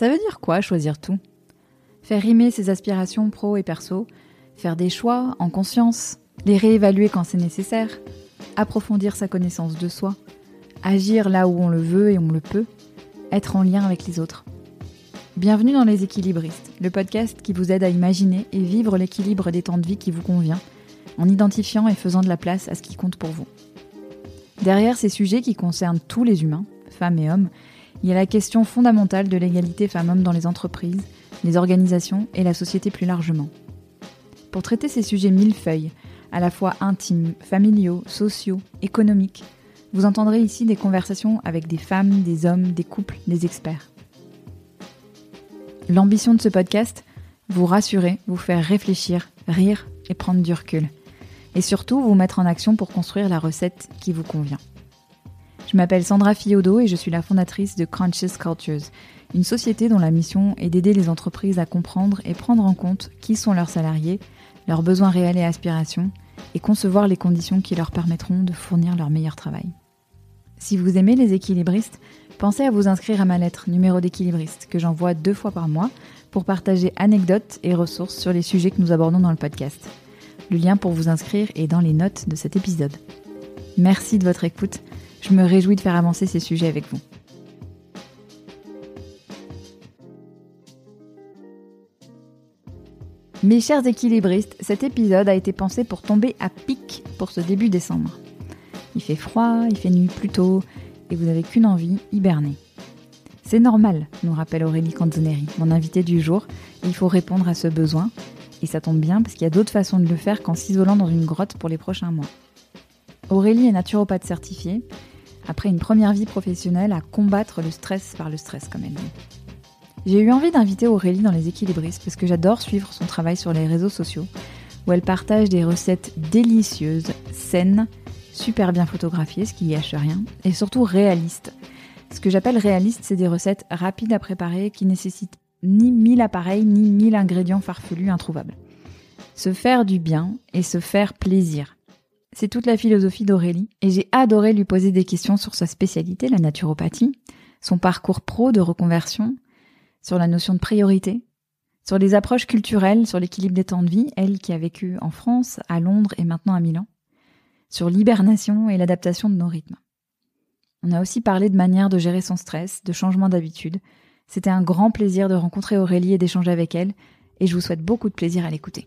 Ça veut dire quoi choisir tout? Faire rimer ses aspirations pro et perso, faire des choix en conscience, les réévaluer quand c'est nécessaire, approfondir sa connaissance de soi, agir là où on le veut et on le peut, être en lien avec les autres. Bienvenue dans Les Équilibristes, le podcast qui vous aide à imaginer et vivre l'équilibre des temps de vie qui vous convient, en identifiant et faisant de la place à ce qui compte pour vous. Derrière ces sujets qui concernent tous les humains, femmes et hommes, il y a la question fondamentale de l'égalité femmes-hommes dans les entreprises, les organisations et la société plus largement. Pour traiter ces sujets millefeuilles, à la fois intimes, familiaux, sociaux, économiques, vous entendrez ici des conversations avec des femmes, des hommes, des couples, des experts. L'ambition de ce podcast, vous rassurer, vous faire réfléchir, rire et prendre du recul. Et surtout, vous mettre en action pour construire la recette qui vous convient. Je m'appelle Sandra Fiodo et je suis la fondatrice de Conscious Cultures, une société dont la mission est d'aider les entreprises à comprendre et prendre en compte qui sont leurs salariés, leurs besoins réels et aspirations, et concevoir les conditions qui leur permettront de fournir leur meilleur travail. Si vous aimez les équilibristes, pensez à vous inscrire à ma lettre numéro d'équilibriste que j'envoie deux fois par mois pour partager anecdotes et ressources sur les sujets que nous abordons dans le podcast. Le lien pour vous inscrire est dans les notes de cet épisode. Merci de votre écoute je me réjouis de faire avancer ces sujets avec vous. Mes chers équilibristes, cet épisode a été pensé pour tomber à pic pour ce début décembre. Il fait froid, il fait nuit plus tôt, et vous n'avez qu'une envie, hiberner. C'est normal, nous rappelle Aurélie Canzoneri, mon invité du jour, et il faut répondre à ce besoin, et ça tombe bien parce qu'il y a d'autres façons de le faire qu'en s'isolant dans une grotte pour les prochains mois. Aurélie est naturopathe certifiée après une première vie professionnelle à combattre le stress par le stress, comme elle dit. J'ai eu envie d'inviter Aurélie dans les équilibristes parce que j'adore suivre son travail sur les réseaux sociaux, où elle partage des recettes délicieuses, saines, super bien photographiées, ce qui y hache rien, et surtout réalistes. Ce que j'appelle réaliste, c'est des recettes rapides à préparer qui nécessitent ni mille appareils, ni mille ingrédients farfelus introuvables. Se faire du bien et se faire plaisir. C'est toute la philosophie d'Aurélie et j'ai adoré lui poser des questions sur sa spécialité, la naturopathie, son parcours pro de reconversion, sur la notion de priorité, sur les approches culturelles, sur l'équilibre des temps de vie, elle qui a vécu en France, à Londres et maintenant à Milan, sur l'hibernation et l'adaptation de nos rythmes. On a aussi parlé de manière de gérer son stress, de changement d'habitude. C'était un grand plaisir de rencontrer Aurélie et d'échanger avec elle, et je vous souhaite beaucoup de plaisir à l'écouter.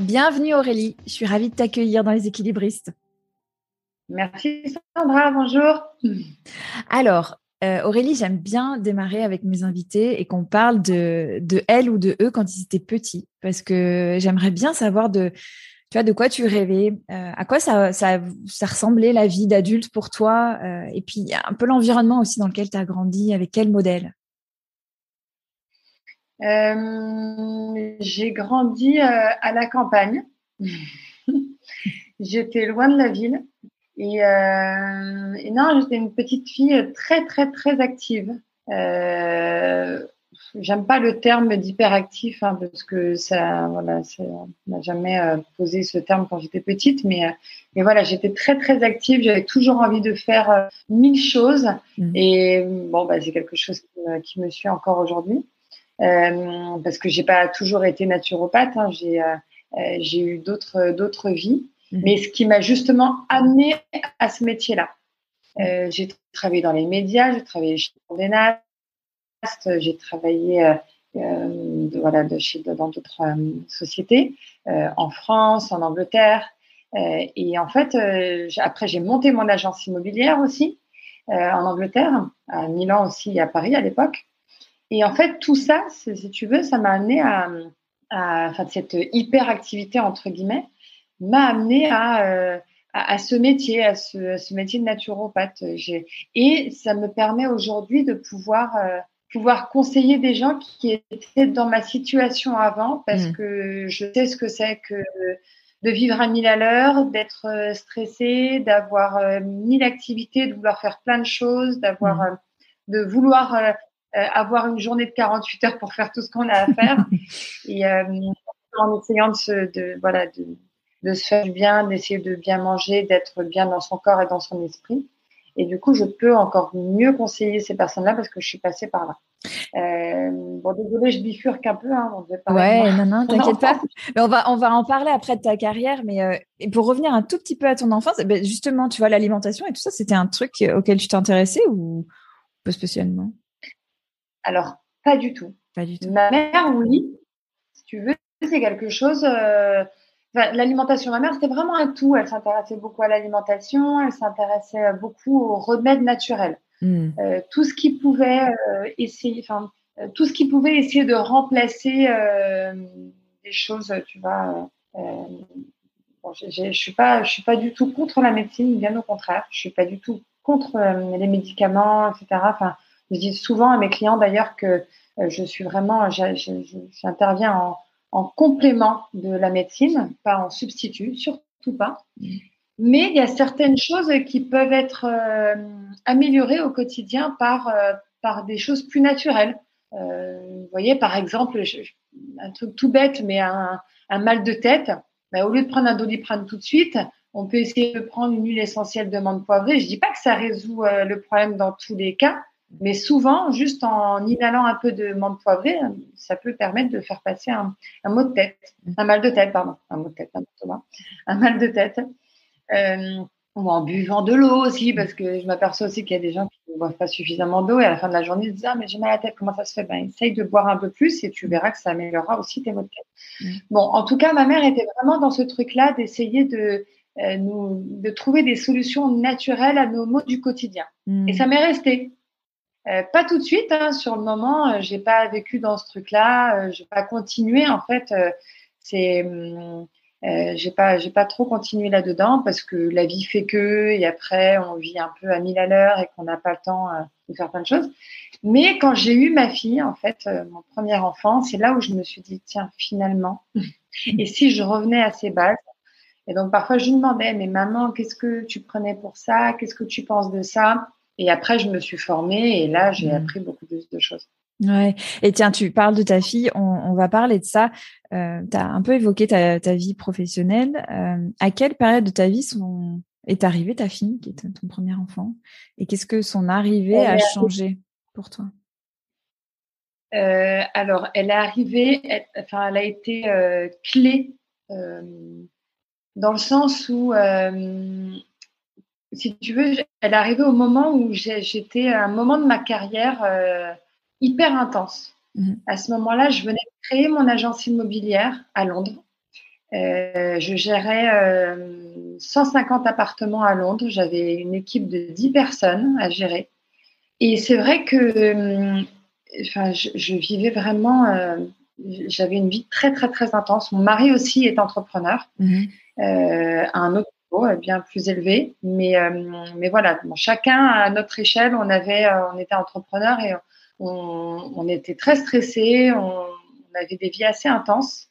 Bienvenue Aurélie, je suis ravie de t'accueillir dans les équilibristes. Merci Sandra, bonjour. Alors, euh, Aurélie, j'aime bien démarrer avec mes invités et qu'on parle de, de elle ou de eux quand ils étaient petits, parce que j'aimerais bien savoir de, tu vois, de quoi tu rêvais, euh, à quoi ça, ça, ça, ressemblait la vie d'adulte pour toi, euh, et puis un peu l'environnement aussi dans lequel tu as grandi, avec quel modèle? Euh, j'ai grandi euh, à la campagne. j'étais loin de la ville. Et, euh, et non, j'étais une petite fille très, très, très active. J'aime pas le terme d'hyperactif hein, parce que ça, voilà, on n'a jamais posé ce terme quand j'étais petite, mais, mais voilà, j'étais très très active. J'avais toujours envie de faire mille choses mmh. et bon, bah, c'est quelque chose qui me, qui me suit encore aujourd'hui. Euh, parce que j'ai pas toujours été naturopathe. Hein, j'ai euh, euh, j'ai eu d'autres d'autres vies. Mhm. Mais ce qui m'a justement amené à ce métier-là. J'ai travaillé dans les médias, j'ai travaillé chez Condé j'ai travaillé euh, de, voilà, de chez, dans d'autres sociétés, en France, en Angleterre. et en fait, après, j'ai monté mon agence immobilière aussi en Angleterre, à Milan aussi et à Paris à l'époque. Et en fait, tout ça, si tu veux, ça m'a amené à, à enfin, cette hyperactivité entre guillemets, m'a amené à, euh, à, à, ce métier, à ce, ce métier de naturopathe. Et ça me permet aujourd'hui de pouvoir euh, pouvoir conseiller des gens qui étaient dans ma situation avant, parce mmh. que je sais ce que c'est que de vivre à mille à l'heure, d'être euh, stressé, d'avoir mille activités, de vouloir faire plein de choses, d'avoir mmh. de vouloir euh, avoir une journée de 48 heures pour faire tout ce qu'on a à faire. et euh, en essayant de se, de, voilà, de, de se faire du bien, d'essayer de bien manger, d'être bien dans son corps et dans son esprit. Et du coup, je peux encore mieux conseiller ces personnes-là parce que je suis passée par là. Euh, bon, désolé, je bifurque un peu. Hein, on ouais, non, non, t'inquiète pas. Mais on va, on va en parler après de ta carrière. Mais euh, pour revenir un tout petit peu à ton enfance, eh ben, justement, tu vois, l'alimentation et tout ça, c'était un truc auquel tu t'intéressais ou pas spécialement? Alors, pas du tout. Pas du tout. Ma mère, oui. Si tu veux, c'est quelque chose. Euh, l'alimentation, ma mère, c'était vraiment un tout. Elle s'intéressait beaucoup à l'alimentation, elle s'intéressait beaucoup aux remèdes naturels. Hmm. Euh, tout ce qui pouvait euh, essayer, enfin, euh, tout ce qui pouvait essayer de remplacer des choses, tu vois. Bon, je suis pas, je suis pas du tout contre la médecine, bien au contraire. Je suis pas du tout contre les médicaments, etc. Enfin, je dis souvent à mes clients d'ailleurs que je suis vraiment, j'interviens en en complément de la médecine, pas en substitut, surtout pas. Mm. Mais il y a certaines choses qui peuvent être euh, améliorées au quotidien par, euh, par des choses plus naturelles. Euh, vous voyez, par exemple, un truc tout bête, mais un, un mal de tête, bah, au lieu de prendre un doliprane tout de suite, on peut essayer de prendre une huile essentielle de menthe poivrée. Je dis pas que ça résout le problème dans tous les cas, mais souvent, juste en inhalant un peu de menthe poivrée, ça peut permettre de faire passer un, un mot de tête, un mal de tête, pardon, un mot de tête, un mal de tête. Euh, ou en buvant de l'eau aussi, parce que je m'aperçois aussi qu'il y a des gens qui ne boivent pas suffisamment d'eau et à la fin de la journée, ils se disent Ah, mais j'ai mal à la tête, comment ça se fait? Ben, essaye de boire un peu plus et tu verras que ça améliorera aussi tes maux de tête. Mm. Bon, en tout cas, ma mère était vraiment dans ce truc-là d'essayer de, euh, nous, de trouver des solutions naturelles à nos maux du quotidien. Mm. Et ça m'est resté. Euh, pas tout de suite, hein, sur le moment, euh, j'ai pas vécu dans ce truc-là, euh, j'ai pas continué en fait. Euh, c'est, j'ai pas, j'ai pas trop continué là-dedans parce que la vie fait que et après on vit un peu à mille à l'heure et qu'on n'a pas le temps de faire plein de choses. Mais quand j'ai eu ma fille, en fait, mon premier enfant, c'est là où je me suis dit tiens finalement, et si je revenais à ces bases? Et donc parfois je lui demandais mais maman qu'est-ce que tu prenais pour ça, qu'est-ce que tu penses de ça? Et après, je me suis formée et là, j'ai mmh. appris beaucoup plus de choses. Ouais. Et tiens, tu parles de ta fille, on, va parler de ça. Euh, tu as un peu évoqué ta, vie professionnelle. Euh, à quelle période de ta vie sont, est arrivée ta fille, qui est ton premier enfant? Et qu'est-ce que son arrivée a changé pour toi? Euh, Alors, elle est arrivée, enfin, elle a été clé dans le sens où si tu veux, elle est arrivée au moment où j'étais à un moment de ma carrière euh, hyper intense. Mhm. À ce moment-là, je venais de créer mon agence immobilière à Londres. Euh, je gérais euh, 150 appartements à Londres. J'avais une équipe de 10 personnes à gérer. Et c'est vrai que euh, enfin, je, je, vivais vraiment, euh, j'avais une vie très, très, très intense. Mon mari aussi est entrepreneur à un autre bien plus élevé. Mais, euh, mais voilà, chacun à notre échelle, on, avait, euh, on était entrepreneur et on, on était très stressés, on, avait des vies assez intenses.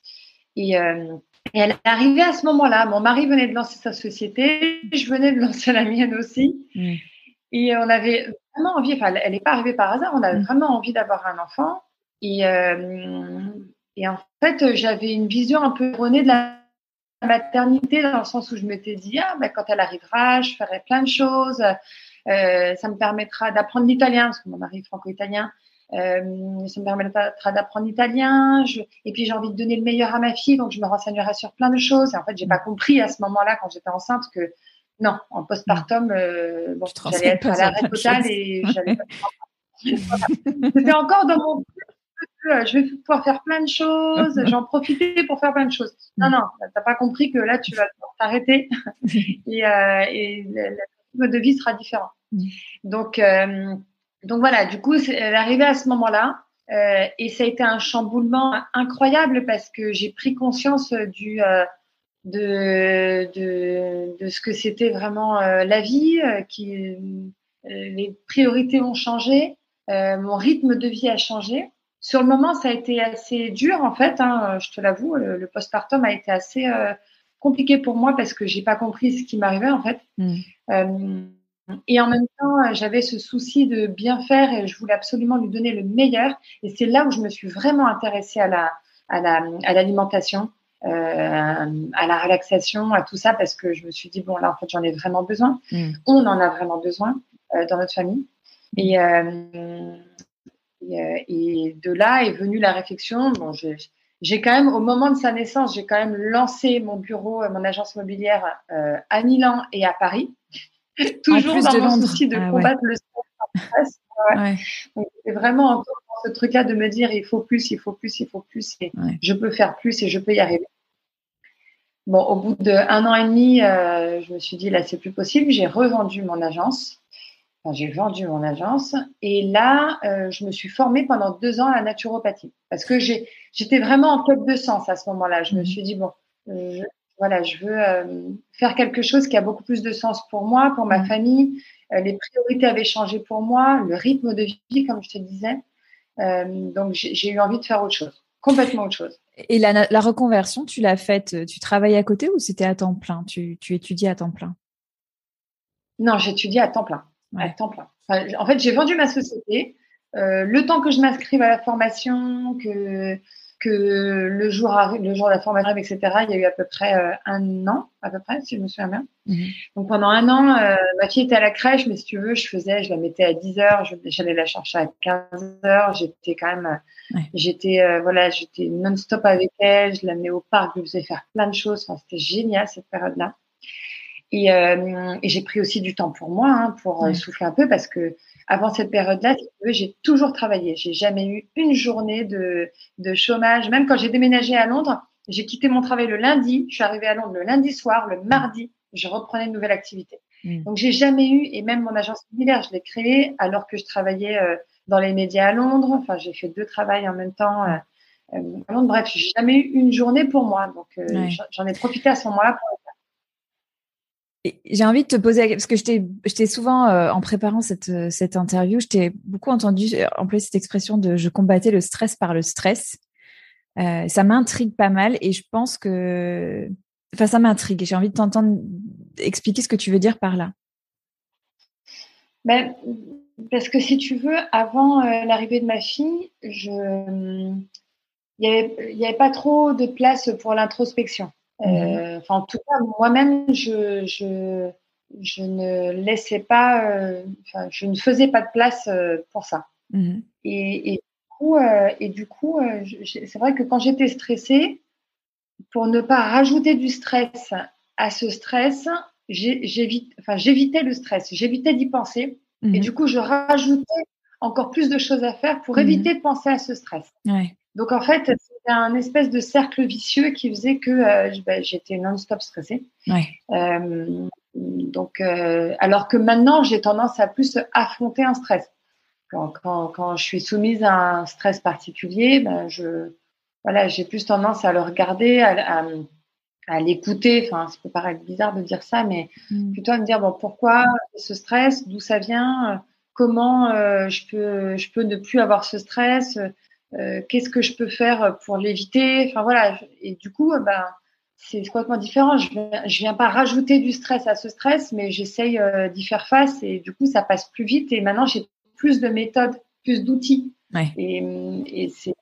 Et, euh, et, elle est arrivée à ce moment-là. Mon mari venait de lancer sa société, je venais de lancer la mienne aussi. Mm. Et on avait vraiment envie, enfin, elle n'est pas arrivée par hasard, on avait mm. vraiment envie d'avoir un enfant. Et, et en fait, j'avais une vision un peu erronée de la maternité dans le sens où je m'étais dit ah ben quand elle arrivera je ferai plein de choses. Euh, ça me permettra d'apprendre l'italien parce que mon mari est franco-italien. Euh, ça me permettra d'apprendre l'italien. Je... et puis j'ai envie de donner le meilleur à ma fille donc je me renseignerai sur plein de choses. Et en fait j'ai pas compris à ce moment-là quand j'étais enceinte que non en postpartum euh, bon, j'allais être à l'arrêt total et j'allais c'était encore dans mon je vais pouvoir faire plein de choses, j'en profiter pour faire plein de choses. Non, non, t'as pas compris que là, tu vas t'arrêter et, euh, et le de vie sera différent. Mm. Donc, euh, donc voilà, du coup, elle est arrivée à ce moment-là euh, et ça a été un chamboulement incroyable parce que j'ai pris conscience du euh, de, de, de ce que c'était vraiment la vie, qui les priorités ont changé, mon rythme de vie a changé. Sur le moment, ça a été assez dur en fait. Hein, je te l'avoue, le, postpartum a été assez euh, compliqué pour moi parce que j'ai pas compris ce qui m'arrivait en fait. Mm. Euh, et en même temps, j'avais ce souci de bien faire et je voulais absolument lui donner le meilleur. Et c'est là où je me suis vraiment intéressée à la à la à l'alimentation, euh, à la relaxation, à tout ça parce que je me suis dit bon là en fait j'en ai vraiment besoin. Mm. On en a vraiment besoin. dans notre famille. Et, et, de là est venue la réflexion. Bon, j'ai quand même, au moment de sa naissance, j'ai quand même lancé mon bureau, mon agence immobilière à Milan et à Paris. Toujours dans mon souci de ah combattre le stress. c'est vraiment encore ce truc-là de me dire il faut plus, il faut plus, il faut plus, et je peux faire plus et je peux y arriver. Bon, au bout d'un an et demi, euh, je me suis dit là, c'est plus possible. J'ai revendu mon agence. Enfin, j'ai vendu mon agence et là, euh, je me suis formée pendant deux ans à la naturopathie parce que j'étais vraiment en quête de sens à ce moment-là. Je me mhm. suis dit bon, euh, voilà, je veux faire quelque chose qui a beaucoup plus de sens pour moi, pour ma mhm. famille. les priorités avaient changé pour moi, le rythme de vie, comme je te disais. donc, j'ai eu envie de faire autre chose, complètement autre chose. Et la, reconversion, tu l'as faite, tu travailles à côté ou c'était à temps plein? Tu, tu étudies à temps plein? Non, j'étudie à temps plein. À temps plein. en fait, j'ai vendu ma société. Euh, le temps que je m'inscrive à la formation, que que le jour le jour de la formation etc. Il y a eu à peu près euh, un an, à peu près, si je me souviens bien. Mhm. Donc pendant un an, euh, ma fille était à la crèche, mais si tu veux, je faisais, je la mettais à 10 heures, j'allais la chercher à 15 heures. J'étais quand même, j'étais voilà, j'étais non-stop avec elle. Je l'amenais au parc, je lui faisais faire plein de choses. Enfin, c'était génial cette période-là. Et, et j'ai pris aussi du temps pour moi, hein, pour souffler un peu, parce que avant cette période-là, j'ai toujours travaillé. J'ai jamais eu une journée de, de chômage. Même quand j'ai déménagé à Londres, j'ai quitté mon travail le lundi. Je suis arrivée à Londres le lundi soir. Le mardi, je reprenais une nouvelle activité. Mm. Donc, j'ai jamais eu, et même mon agence immobilière, je l'ai créée alors que je travaillais euh, dans les médias à Londres. Enfin, j'ai fait deux travails en même temps. Euh, euh, à Londres. Bref, j'ai jamais eu une journée pour moi. Donc, j'en ai profité à ce moment-là pour j'ai envie de te poser, parce que je t'ai souvent, euh, en préparant cette, euh, cette interview, je t'ai beaucoup entendu euh, employer cette expression de je combattais le stress par le stress. ça m'intrigue pas mal et je pense que. Enfin, ça m'intrigue. J'ai envie de t'entendre expliquer ce que tu veux dire par là. Ben, parce que si tu veux, avant l'arrivée de ma fille, je. Il n'y avait, pas trop de place pour l'introspection. Mhm. Euh, en tout cas, moi-même, je, je, je, ne laissais pas, euh, je ne faisais pas de place euh, pour ça. Mhm. Et, et, du coup, et du coup c'est vrai que quand j'étais stressée, pour ne pas rajouter du stress à ce stress, j'évitais enfin, le stress, j'évitais d'y penser. Et mhm. du coup, je rajoutais encore plus de choses à faire pour éviter de penser à ce stress. Ouais. Donc en fait, un espèce de cercle vicieux qui faisait que euh, j'étais non-stop stressée. Euh, donc, euh, alors que maintenant, j'ai tendance à plus affronter un stress. Quand, quand, quand, je suis soumise à un stress particulier, ben je, voilà, j'ai plus tendance à le regarder, à, à, l'écouter. Enfin, ça peut paraître bizarre de dire ça, mais mm. plutôt à me dire bon, pourquoi ce stress, d'où ça vient, comment je peux, je peux ne plus avoir ce stress? Euh, qu'est-ce que je peux faire pour l'éviter? Enfin voilà, et du coup, ben, c'est complètement différent. Je viens, viens pas rajouter du stress à ce stress, mais j'essaye euh, d'y faire face et du coup, ça passe plus vite. Et maintenant, j'ai plus de méthodes, plus d'outils. Et, c'est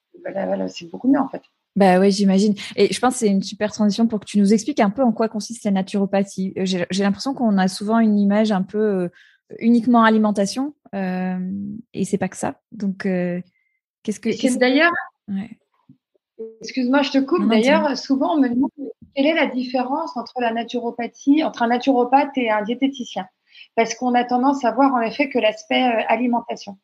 beaucoup mieux en fait. Bah oui, j'imagine. Et je pense que c'est une super transition pour que tu nous expliques un peu en quoi consiste la naturopathie. Euh, j'ai l'impression qu'on a souvent une image un peu uniquement alimentation, euh, et c'est pas que ça. Donc, Qu'est-ce que d'ailleurs Excuse-moi, je te coupe. D'ailleurs, souvent on me demande quelle est la différence entre la naturopathie, entre un naturopathe et un diététicien, parce qu'on a tendance à voir en effet que l'aspect euh, alimentation.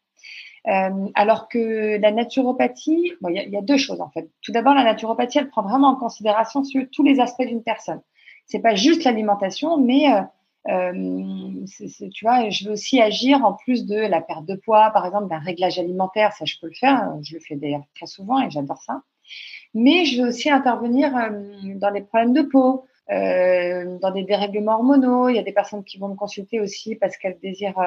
Euh, alors que la naturopathie, il y, a deux choses en fait. Tout d'abord, la naturopathie, elle prend vraiment en considération sur tous les aspects d'une personne. C'est pas juste l'alimentation, mais euh, euh, tu vois, je veux aussi agir en plus de la perte de poids, par exemple, d'un réglage alimentaire, ça je peux le faire, je le fais d'ailleurs très souvent et j'adore ça. Mais je veux aussi intervenir euh, dans les problèmes de peau, euh, dans des dérèglements hormonaux. Il y a des personnes qui vont me consulter aussi parce qu'elles désirent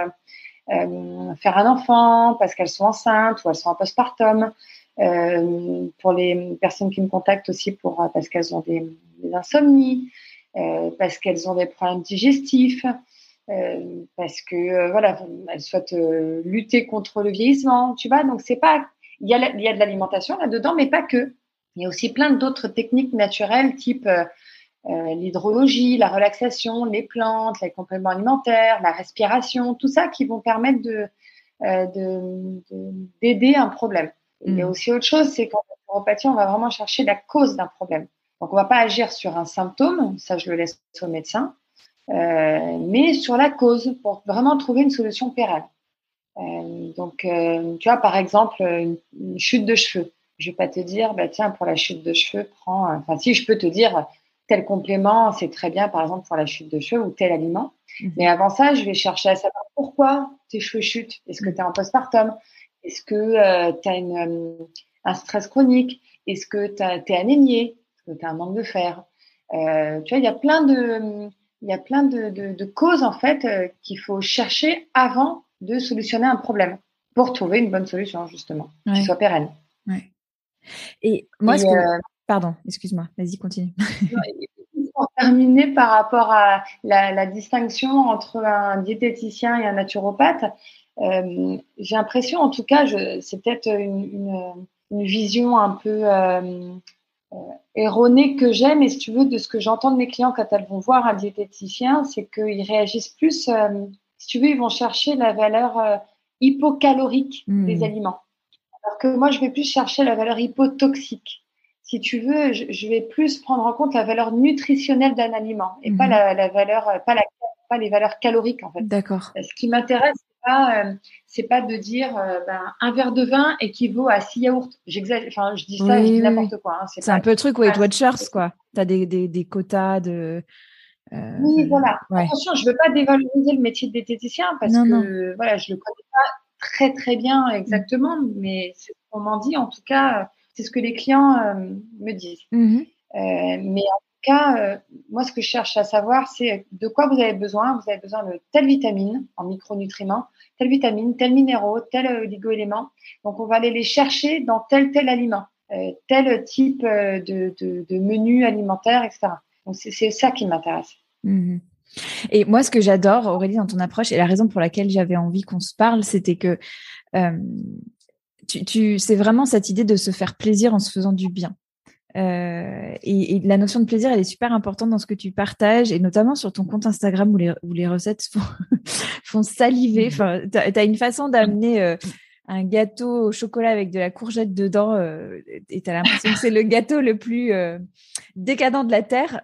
euh, faire un enfant, parce qu'elles sont enceintes ou elles sont en postpartum. Euh, pour les personnes qui me contactent aussi parce qu'elles ont des, des insomnies. Euh, parce qu'elles ont des problèmes digestifs, euh, parce que euh, voilà, elles souhaitent lutter contre le vieillissement, tu vois. Donc c'est pas, il y a, il y a de l'alimentation là-dedans, mais pas que. Il y a aussi plein d'autres techniques naturelles, type l'hydrologie, la relaxation, les plantes, les compléments alimentaires, la respiration, tout ça qui vont permettre de d'aider un problème. Il y a mm. aussi autre chose, c'est qu'en naturopathie, on va vraiment chercher la cause d'un problème. Donc, on va pas agir sur un symptôme, ça je le laisse au médecin, euh, mais sur la cause pour vraiment trouver une solution pérenne. Euh, donc, euh, tu vois, par exemple, une, chute de cheveux. Je vais pas te dire, bah tiens, pour la chute de cheveux, prends. Enfin, si je peux te dire tel complément, c'est très bien, par exemple pour la chute de cheveux ou tel aliment. Mm. Mais avant ça, je vais chercher à savoir pourquoi tes cheveux chutent. Est-ce que tu es en postpartum? Est-ce que tu as un stress chronique? Est-ce que tu es anémié? Tu as un manque de fer. Euh, tu vois, il y a plein de, il y a plein de, de, causes en fait euh, qu'il faut chercher avant de solutionner un problème pour trouver une bonne solution justement qui soit pérenne. Ouais. Et moi, euh, pardon, excuse-moi, vas-y continue. pour terminer par rapport à la, distinction entre un diététicien et un naturopathe, j'ai l'impression, en tout cas, c'est peut-être une, une, vision un peu erronée que j'aime, et si tu veux, de ce que j'entends de mes clients quand elles vont voir un diététicien, c'est qu'ils réagissent plus, euh, si tu veux, ils vont chercher la valeur euh, hypocalorique hmm. des aliments. Alors que moi, je vais plus chercher la valeur hypotoxique. Si tu veux, je, vais plus prendre en compte la valeur nutritionnelle d'un aliment et pas hmm. la, la, valeur, pas, la, pas les valeurs caloriques en fait. D'accord. Ce qui m'intéresse, pas, euh, c'est pas de dire euh, ben, un verre de vin équivaut à six yaourts. J'exagère, enfin, je dis ça, je dis n'importe quoi. Hein, c'est un peu le truc Weight Watchers, quoi. Tu as des, des, des, quotas de. Euh, oui, voilà. Attention, je veux pas dévaloriser le métier de diététicien parce que voilà, je le connais pas très très bien exactement, mais c'est ce qu'on m'en dit. En tout cas, c'est ce que les clients me disent. Mmh mais en euh, moi, ce que je cherche à savoir, c'est de quoi vous avez besoin? Vous avez besoin de telle vitamine en micronutriments, telle vitamine, tel minéraux, tel euh, oligo-élément. Donc, on va aller les chercher dans tel tel aliment, euh, tel type de, menu alimentaire, etc. Donc, c'est ça qui m'intéresse. Mmh et moi, ce que j'adore, Aurélie, dans ton approche, et la raison pour laquelle j'avais envie qu'on se parle, c'était que tu, tu c'est vraiment cette idée de se faire plaisir en se faisant du bien. Euh, et, la notion de plaisir, elle est super importante dans ce que tu partages, et notamment sur ton compte Instagram où les, où les recettes font, font saliver. Enfin, tu as, une façon d'amener euh, un gâteau au chocolat avec de la courgette dedans, euh, et tu as l'impression que c'est le gâteau le plus décadent de la Terre.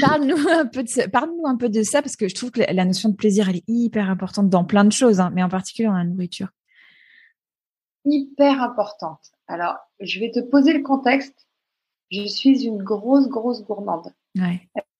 Parle-nous un, peu de parle un peu de ça, parce que je trouve que la notion de plaisir, elle est hyper importante dans plein de choses, hein, mais en particulier dans la nourriture. Hyper importante. Alors, je vais te poser le contexte je suis une grosse, grosse gourmande.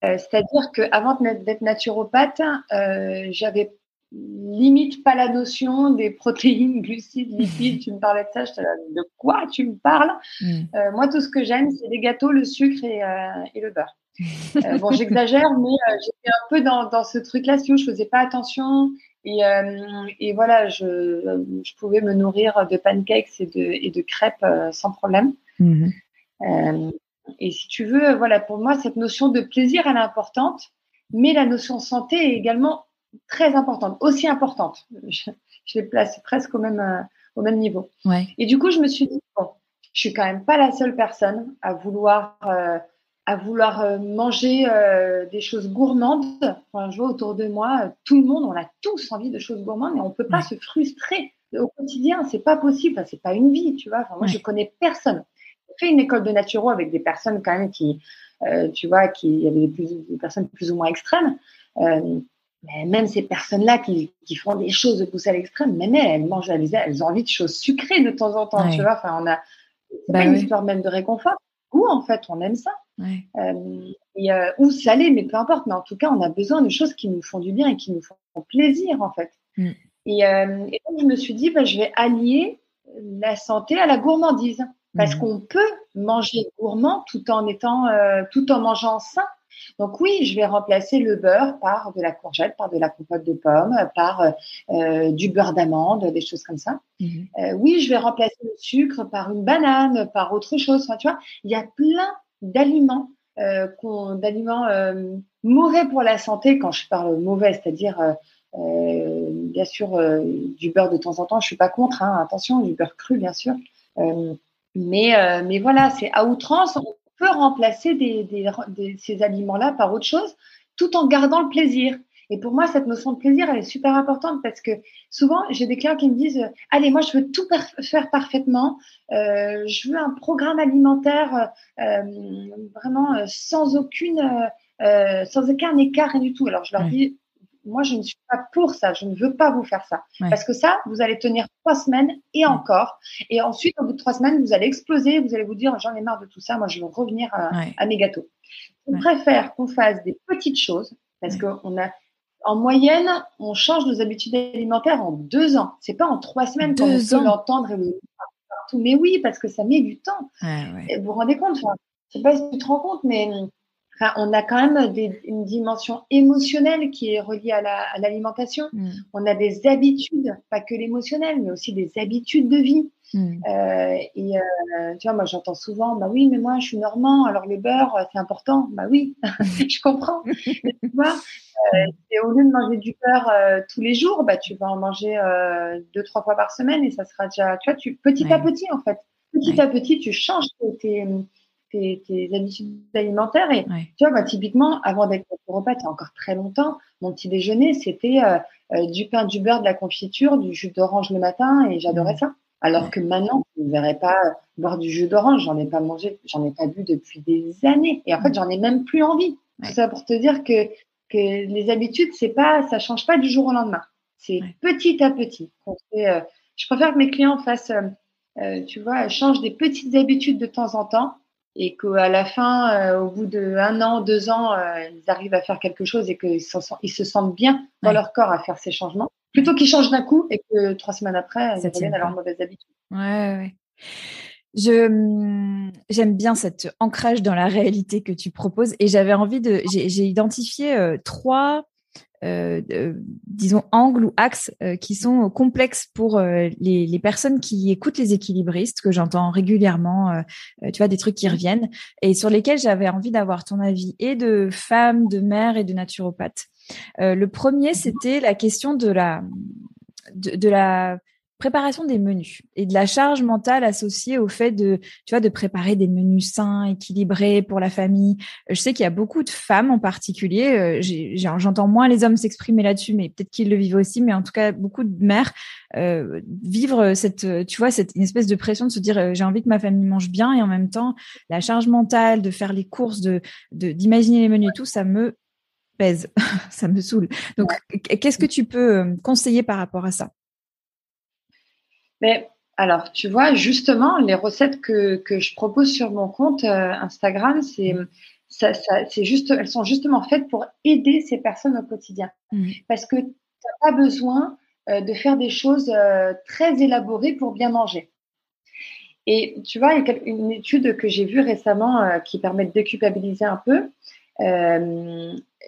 Euh, c'est-à-dire qu'avant d'être naturopathe, euh, j'avais limite pas la notion des protéines, glucides, lipides. tu me parlais de ça, je te de quoi tu me parles? Mm. euh, Moi, tout ce que j'aime, c'est les gâteaux, le sucre et, le beurre. bon, j'exagère, mais j'étais un peu dans, ce truc-là, si je faisais pas attention. Et, voilà, je, pouvais me nourrir de pancakes et de, et de crêpes sans problème. Mm-hmm. Euh, et si tu veux, voilà, pour moi, cette notion de plaisir, elle est importante, mais la notion santé est également très importante, aussi importante. Je, je les place presque au même, euh, au même niveau. Ouais. Et du coup, je me suis dit, bon, je suis quand même pas la seule personne à vouloir, euh, à vouloir manger des choses gourmandes. Enfin, je vois autour de moi, tout le monde, on a tous envie de choses gourmandes, mais on peut pas se frustrer au quotidien. C'est pas possible. c'est pas une vie, tu vois. Enfin, moi, je connais personne fait une école de naturo avec des personnes quand même qui, euh, tu vois, qui y avait des, personnes plus ou moins extrêmes. Euh, mais même ces personnes-là qui, qui, font des choses poussées à l'extrême, même elles, mangent, elles, elles, ont envie de choses sucrées de temps en temps, tu vois. Enfin, on a bah une histoire même de réconfort. Ou en fait, on aime ça. Euh, et, ou salé, mais peu importe. Mais en tout cas, on a besoin de choses qui nous font du bien et qui nous font plaisir, en fait. Mm. Et, et, donc, je me suis dit, bah, je vais allier la santé à la gourmandise parce mmh. qu'on peut manger gourmand tout en étant, euh, tout en mangeant sain. Donc oui, je vais remplacer le beurre par de la courgette, par de la compote de pommes, par euh, du beurre d'amande, des choses comme ça. Mmh. Euh, oui, je vais remplacer le sucre par une banane, par autre chose. Enfin, tu vois, il y a plein d'aliments, d'aliments mauvais pour la santé. Quand je parle mauvais, c'est-à-dire bien sûr du beurre de temps en temps. Je suis pas contre. Hein, attention, du beurre cru, bien sûr. Mais, euh, mais voilà, c'est à outrance. peut remplacer ces aliments-là par autre chose tout en gardant le plaisir. Et pour moi, cette notion de plaisir, elle est super importante parce que souvent, j'ai des clients qui me disent Allez, moi, je veux tout faire parfaitement. Euh, je veux un programme alimentaire euh, vraiment euh, sans aucune, sans aucun écart, rien du tout. Alors, je leur dis Moi, je ne suis pas pour ça. Je ne veux pas vous faire ça. Parce que ça, vous allez tenir trois semaines et encore. Et ensuite, au bout de trois semaines, vous allez exploser. Vous allez vous dire J'en ai marre de tout ça. Moi, je veux revenir à, à mes gâteaux. Je préfère qu'on fasse des petites choses parce qu'on a en moyenne, on change nos habitudes alimentaires en deux ans. C'est pas en trois semaines qu'on peut l'entendre partout. Mais oui, parce que ça met du temps. vous vous rendez compte, enfin, je sais pas si tu te rends compte, mais on a quand même une dimension émotionnelle qui est reliée à l'alimentation. Mm. On a des habitudes, pas que l'émotionnel, mais aussi des habitudes de vie. Mm. Euh, et euh, tu vois, moi j'entends souvent, bah oui, mais moi je suis normand, alors le beurre c'est important. Bah oui, je comprends. tu vois, euh, au lieu de manger du beurre tous les jours, bah tu vas en manger deux trois fois par semaine et ça sera déjà, tu vois, tu petit à petit en fait, petit à petit tu changes tes tes, habitudes alimentaires. Et tu vois, moi, typiquement, avant d'être repas, il y a encore très longtemps, mon petit déjeuner, c'était euh, euh, du pain, du beurre, de la confiture, du jus d'orange le matin, et j'adorais ça. Alors que maintenant, je ne verrais pas boire du jus d'orange, j'en ai pas mangé, j'en ai pas bu depuis des années. Et en fait, j'en ai même plus envie. C'est ça pour te dire que, que les habitudes, c'est pas, ça change pas du jour au lendemain. C'est petit à petit. Euh, je préfère que mes clients fassent, tu vois, changent des petites habitudes de temps en temps et qu'à la fin, euh, au bout d'un an, deux ans, euh, ils arrivent à faire quelque chose et qu'ils ils se sentent bien dans leur corps à faire ces changements, plutôt qu'ils changent d'un coup et que trois semaines après, ils reviennent à leur mauvaise habitude. Ouais, ouais. Je hum, j'aime bien cet ancrage dans la réalité que tu proposes et j'avais envie de j'ai identifié euh, trois euh, disons, angles ou axes euh, qui sont complexes pour euh, les, les, personnes qui écoutent les équilibristes, que j'entends régulièrement, tu vois, des trucs qui reviennent, et sur lesquels j'avais envie d'avoir ton avis, et de femme, de mère et de naturopathe. le premier, c'était la question de la, de, de la préparation des menus et de la charge mentale associée au fait de, tu vois, de préparer des menus sains, équilibrés pour la famille. Je sais qu'il y a beaucoup de femmes en particulier. Euh, j'entends moins les hommes s'exprimer là-dessus, mais peut-être qu'ils le vivent aussi. Mais en tout cas, beaucoup de mères euh, vivre cette, tu vois, cette une espèce de pression de se dire euh, j'ai envie que ma famille mange bien et en même temps la charge mentale de faire les courses, de d'imaginer les menus et tout, ça me pèse, ça me saoule. Donc, qu'est-ce que tu peux conseiller par rapport à ça? Mais alors, tu vois, justement, les recettes que, que je propose sur mon compte euh, Instagram, c'est mmh. ça, ça, c'est juste, elles sont justement faites pour aider ces personnes au quotidien. Mmh. Parce que tu n'as pas besoin euh, de faire des choses euh, très élaborées pour bien manger. Et tu vois, il y a une étude que j'ai vue récemment qui permet de déculpabiliser un peu.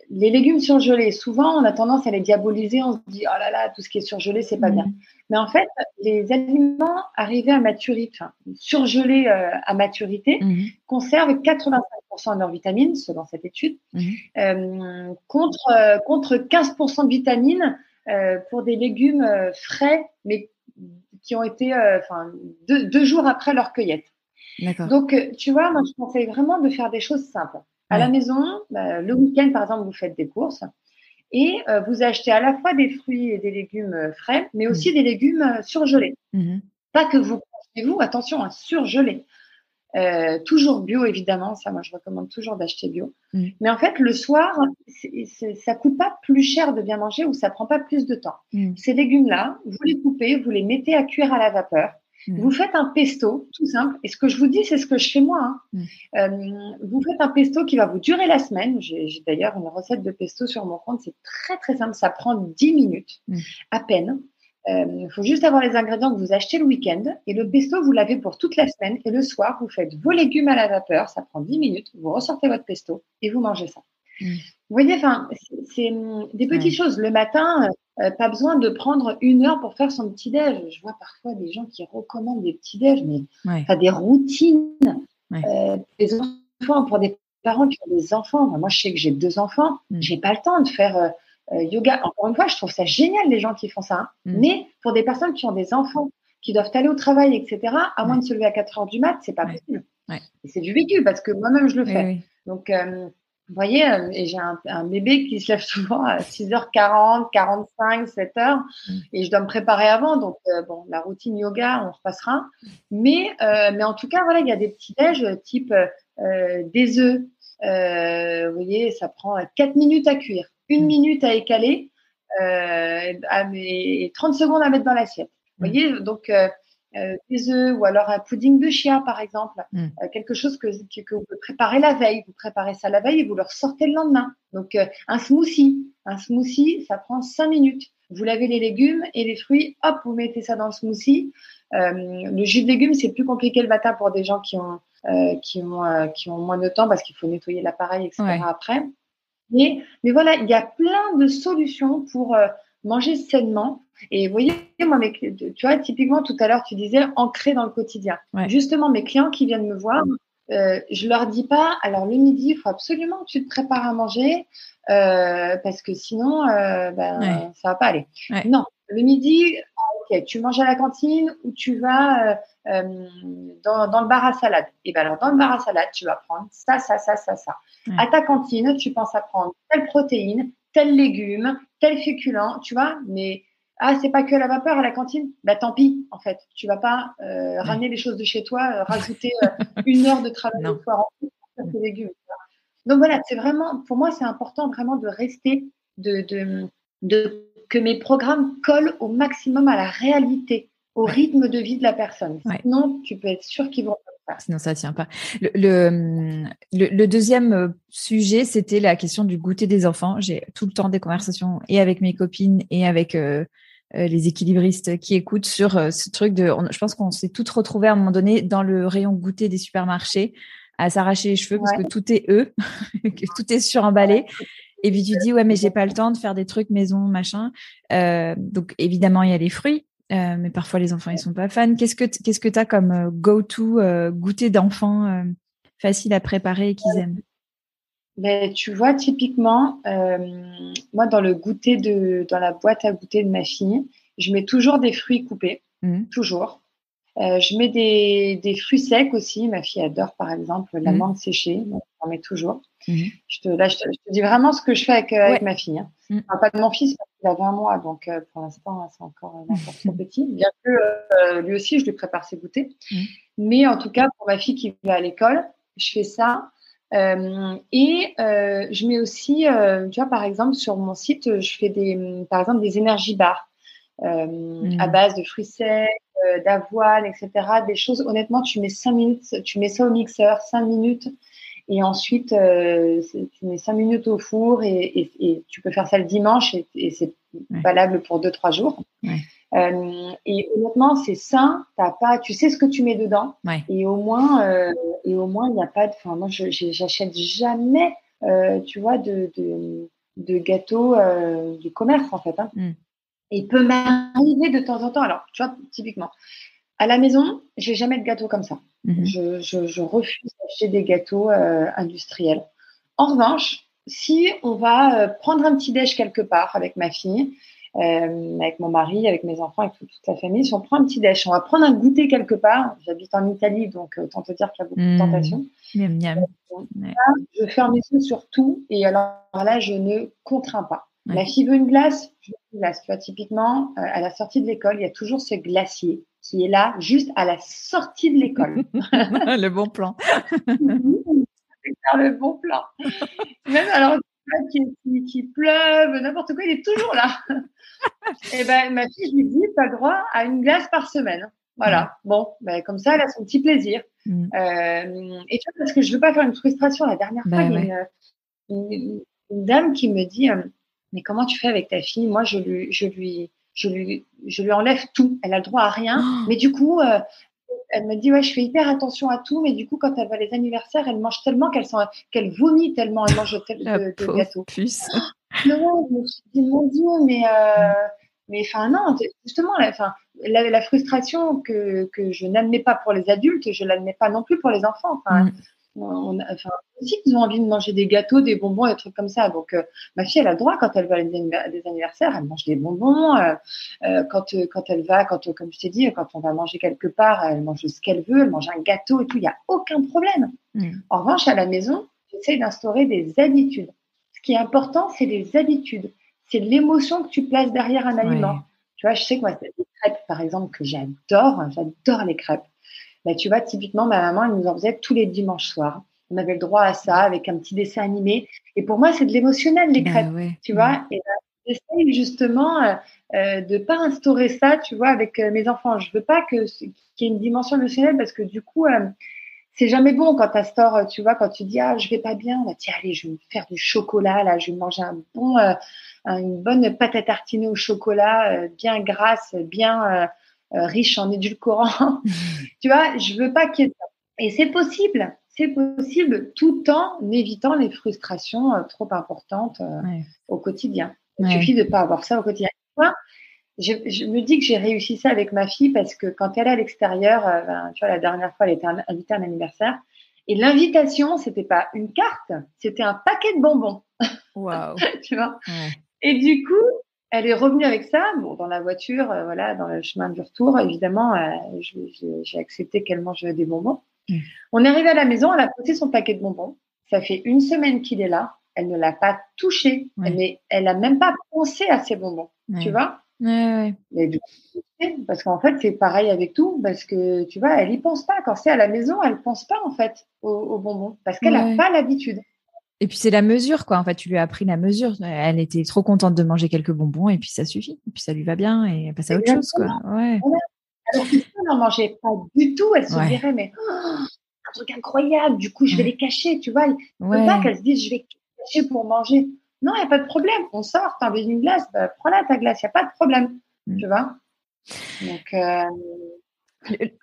Les légumes surgelés, souvent on a tendance à les diaboliser, on se dit oh là là, tout ce qui est surgelé, c'est pas mmh. bien. Mais en fait, les aliments arrivés à maturité, enfin, surgelés euh, à maturité, mhm. conservent 85% de leurs vitamines, selon cette étude, mhm. euh, contre, euh, contre 15% de vitamines pour des légumes frais, mais qui ont été enfin, deux, jours après leur cueillette. Donc, tu vois, moi, je conseille vraiment de faire des choses simples. À la maison, bah, le week-end, par exemple, vous faites des courses et euh, vous achetez à la fois des fruits et des légumes euh, frais, mais aussi mmh. des légumes euh, surgelés. Mmh Pas que vous vous, attention, à surgeler. toujours bio, évidemment. Ça, moi, je recommande toujours d'acheter bio. Mmh. Mais en fait, le soir, ça coûte pas plus cher de bien manger ou ça prend pas plus de temps. Ces légumes-là, vous les coupez, vous les mettez à cuire à la vapeur. Mm. Vous faites un pesto, tout simple. Et ce que je vous dis, c'est ce que je fais moi. Hein. Mm. Euh, vous faites un pesto qui va vous durer la semaine. J'ai d'ailleurs une recette de pesto sur mon compte. C'est très, très simple. Ça prend 10 minutes mm. à peine. Euh, il faut juste avoir les ingrédients que vous achetez le week-end. Et le pesto, vous l'avez pour toute la semaine. Et le soir, vous faites vos légumes à la vapeur. Ça prend 10 minutes. Vous ressortez votre pesto et vous mangez ça. Vous voyez, enfin, c'est des petites choses. Le matin, euh, pas besoin de prendre une heure pour faire son petit déj. Je vois parfois des gens qui recommandent des petits déj, mais ouais. des routines. Euh, des enfants pour des parents qui ont des enfants. Moi, je sais que j'ai deux enfants. je mm. J'ai pas le temps de faire euh, yoga. Encore une fois, je trouve ça génial les gens qui font ça. Hein. Mm. Mais pour des personnes qui ont des enfants, qui doivent aller au travail, etc. À moins de se lever à 4 heures du mat, c'est pas possible. Et c'est du vécu parce que moi-même, je le fais. Donc, euh, vous voyez, euh, et j'ai un, bébé qui se lève souvent à 6h40, 45, 7h, et je dois me préparer avant. Donc, euh, bon, la routine yoga, on repassera. Mais, mais en tout cas, voilà, il y a des petits déj type des œufs. vous voyez, ça prend 4 minutes à cuire, 1 minute à écaler, et 30 secondes à mettre dans l'assiette. Vous voyez, donc euh, des œufs ou alors un pudding de chia par exemple, mm. euh, quelque chose que, que, vous préparez la veille, vous préparez ça la veille et vous le ressortez le lendemain. Donc euh, un smoothie, un smoothie, ça prend cinq minutes. Vous lavez les légumes et les fruits, hop, vous mettez ça dans le smoothie. le jus de légumes, c'est plus compliqué le matin pour des gens qui ont qui ont qui ont moins de temps parce qu'il faut nettoyer l'appareil, etc. Après. Mais, mais voilà, il y a plein de solutions pour manger sainement. Et vous voyez, moi, tu vois, typiquement, tout à l'heure, tu disais ancré dans le quotidien. Justement, mes clients qui viennent me voir, euh, je leur dis pas, alors le midi, il faut absolument que tu te prépares à manger, euh, parce que sinon, euh, ben, ça va pas aller. Non, le midi, ok, tu manges à la cantine ou tu vas euh, euh, dans, dans, le bar à salade. Et ben alors, dans le bar à salade, tu vas prendre ça, ça, ça, ça, ça. À ta cantine, tu penses à prendre telle protéine, tel légume, tel féculent, tu vois, mais ah, c'est pas que la vapeur à la cantine, bah tant pis, en fait. Tu vas pas euh, ramener les choses de chez toi, euh, rajouter euh, une heure de travail le soir en plus pour tes légumes. Donc voilà, c'est vraiment, pour moi, c'est important vraiment de rester, de, de, de, que mes programmes collent au maximum à la réalité, au rythme de vie de la personne. Sinon, tu peux être sûr qu'ils vont Sinon, ça tient pas. Le, le, deuxième euh, sujet, c'était la question du goûter des enfants. J'ai tout le temps des conversations et avec mes copines et avec euh, euh, les équilibristes qui écoutent sur ce truc de. je pense qu'on s'est toutes retrouvées à un moment donné dans le rayon goûter des supermarchés à s'arracher les cheveux parce que tout est eux, que tout est suremballé. Et puis tu dis ouais mais j'ai pas le temps de faire des trucs maison machin. donc évidemment il y a les fruits, euh, mais parfois les enfants ils sont pas fans. Qu'est-ce que qu'est-ce que tu as comme euh, go-to euh, goûter d'enfants facile à préparer et qu'ils aiment? Ben, tu vois typiquement moi dans le goûter de dans la boîte à goûter de ma fille, je mets toujours des fruits coupés, mmh. toujours. Je mets des, des, fruits secs aussi. Ma fille adore par exemple la mmh. menthe séchée, donc j'en mets toujours. Mmh. Je te, là, je te, dis vraiment ce que je fais avec, avec ma fille. Hein. Enfin, pas de mon fils il a 20 mois, donc euh, pour l'instant, c'est encore, trop petit. Bien que euh, lui aussi, je lui prépare ses goûters. Mais en tout cas, pour ma fille qui va à l'école, je fais ça. Euh, et je mets aussi, tu vois, par exemple, sur mon site, je fais des, par exemple, des énergies bars à base de fruits secs, d'avoine, etc. Des choses, honnêtement, tu mets 5 minutes, tu mets ça au mixeur, 5 minutes et ensuite, euh, tu mets 5 minutes au four et, tu peux faire ça le dimanche et, c'est valable pour 2-3 jours. Euh, et honnêtement, c'est sain. T'as pas, tu sais ce que tu mets dedans. Et au moins, euh, et au moins, il n'y a pas de. Enfin, moi, j'achète jamais, tu vois, de, de, de gâteaux du commerce en fait. Hein. Mm. Et peut m'arriver de temps en temps. Alors, tu vois, typiquement, à la maison, j'ai jamais de gâteau comme ça. Mhm. Je, refuse d'acheter des gâteaux euh, industriels. En revanche, si on va euh, prendre un petit déj quelque part avec ma fille, euh, avec mon mari, avec mes enfants, avec toute, la famille, si on prend un petit déj, on va prendre un goûter quelque part. J'habite en Italie, donc autant te dire qu'il y a beaucoup de mhm. tentations. Je ferme les yeux sur tout et alors là, je ne contrains pas. La fille veut une glace, je veux une glace. Tu vois, typiquement, à la sortie de l'école, il y a toujours ce glacier qui est là juste à la sortie de l'école. le bon plan. le bon plan. Même alors qu'il qui pleuve, n'importe quoi, il est toujours là. et eh ben ma fille, je lui dis, tu as droit à une glace par semaine. Voilà. Bon, ben, comme ça, elle a son petit plaisir. Mm. Euh, et tu vois, parce que je veux pas faire une frustration. La dernière fois, il y a une, dame qui me dit, euh, mais comment tu fais avec ta fille? Moi, je lui, je lui, je lui, je lui enlève tout. Elle a le droit à rien. Oh. Mais du coup, euh, elle me dit ouais, je fais hyper attention à tout. Mais du coup, quand elle va les anniversaires, elle mange tellement qu'elle qu'elle vomit tellement elle mange tel, de, de gâteaux. Puce. Non, je me suis dit mon Dieu, mais euh, mais enfin non, justement, la, la, la, frustration que, que je n'admets pas pour les adultes, je l'admets pas non plus pour les enfants. Enfin, mm. On, enfin, aussi qu'ils ont envie de manger des gâteaux, des bonbons, des trucs comme ça. Donc, euh, ma fille, elle a le droit quand elle va à des anniversaires, elle mange des bonbons. Euh, euh, quand, quand elle va, quand, comme je t'ai dit, quand on va manger quelque part, elle mange ce qu'elle veut, elle mange un gâteau et tout. Il n'y a aucun problème. Mm. En revanche, à la maison, j'essaie d'instaurer des habitudes. Ce qui est important, c'est les habitudes. C'est l'émotion que tu places derrière un aliment. Tu vois, je sais que moi, les crêpes, par exemple, que j'adore. J'adore les crêpes. Bah, tu vois, typiquement, ma maman, elle nous en faisait tous les dimanches soirs. On avait le droit à ça avec un petit dessin animé. Et pour moi, c'est de l'émotionnel, les bah crêpes. Tu vois, et bah, j'essaye justement euh, euh, de pas instaurer ça, tu vois, avec euh, mes enfants. Je veux pas que qu'il y ait une dimension émotionnelle parce que du coup, euh, c'est jamais bon quand tu instaures, tu vois, quand tu dis ah je vais pas bien, bah, tiens allez, je vais me faire du chocolat là, je vais manger un bon, une bonne pâte à tartiner au chocolat, bien grasse, bien euh, riche en édulcorants. tu vois, je veux pas qu'il y ait ça. Et c'est possible, c'est possible tout en évitant les frustrations euh, trop importantes euh, au quotidien. Il suffit de pas avoir ça au quotidien. je, je, me dis que j'ai réussi ça avec ma fille parce que quand elle est à l'extérieur, ben, tu vois, la dernière fois, elle était invitée à un anniversaire. Et l'invitation, c'était pas une carte, c'était un paquet de bonbons. Wow. tu vois? Et du coup, elle est revenue avec ça, bon, dans la voiture, euh, voilà, dans le chemin du retour, évidemment, euh, j'ai accepté qu'elle mange des bonbons. Mm. On est arrivé à la maison, elle a posé son paquet de bonbons. Ça fait une semaine qu'il est là. Elle ne l'a pas touché, mais elle n'a même pas pensé à ses bonbons. Tu vois? Ouais, Parce qu'en fait, c'est pareil avec tout, parce que tu vois, elle y pense pas. Quand c'est à la maison, elle pense pas en fait aux, bonbons, parce qu'elle n'a pas l'habitude. Et puis c'est la mesure, quoi. En fait, tu lui as appris la mesure. Elle était trop contente de manger quelques bonbons et puis ça suffit. Et puis ça lui va bien et elle passe à autre chose, quoi. Ouais. Alors que si elle n'en mangeait pas du tout, elle se dirait, mais oh, un truc incroyable, du coup, je vais les cacher, tu vois. Il ne faut pas qu'elle se dise, je vais cacher pour manger. Non, il n'y a pas de problème. On sort, tu as envie d'une glace, bah, prends-la ta glace, il n'y a pas de problème. Mm. Tu vois Donc, euh,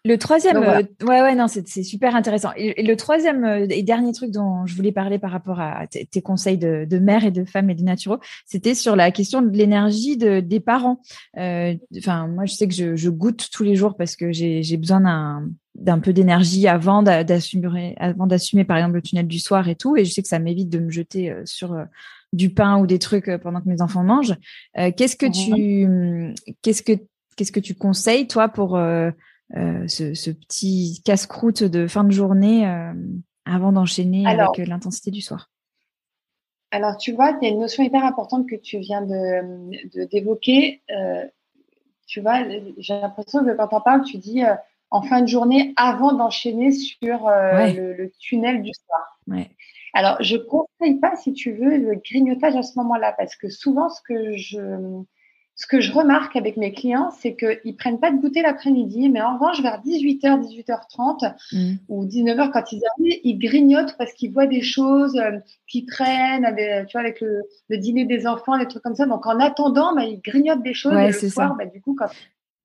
le, troisième, euh, ouais, ouais, non, c'est super intéressant. Et, le troisième euh, et dernier truc dont je voulais parler par rapport à tes conseils de, de, mère et de femme et de naturaux, c'était sur la question de l'énergie de, des parents. Euh, enfin, moi, je sais que je, je, goûte tous les jours parce que j'ai besoin d'un d'un peu d'énergie avant d'assumer avant d'assumer par exemple le tunnel du soir et tout et je sais que ça m'évite de me jeter sur du pain ou des trucs pendant que mes enfants mangent qu'est-ce que tu qu'est-ce que qu'est-ce que tu conseilles toi pour euh, ce, petit casse-croûte de fin de journée euh, avant d'enchaîner avec euh, l'intensité du soir Alors, tu vois, il y a une notion hyper importante que tu viens de, d'évoquer. tu vois, j'ai l'impression que quand on parle, tu dis en fin de journée avant d'enchaîner sur le, tunnel du soir. Ouais. Alors, je ne conseille pas, si tu veux, le grignotage à ce moment-là, parce que souvent, ce que je, ce que je remarque avec mes clients, c'est qu'ils prennent pas de goûter l'après-midi, mais en revanche, vers 18h, 18h30 mm. ou 19h, quand ils arrivent, ils grignotent parce qu'ils voient des choses euh, qui traînent, tu vois, avec le, dîner des enfants, des trucs comme ça. Donc, en attendant, bah, ils grignotent des choses. et le soir, bah, du coup, quand,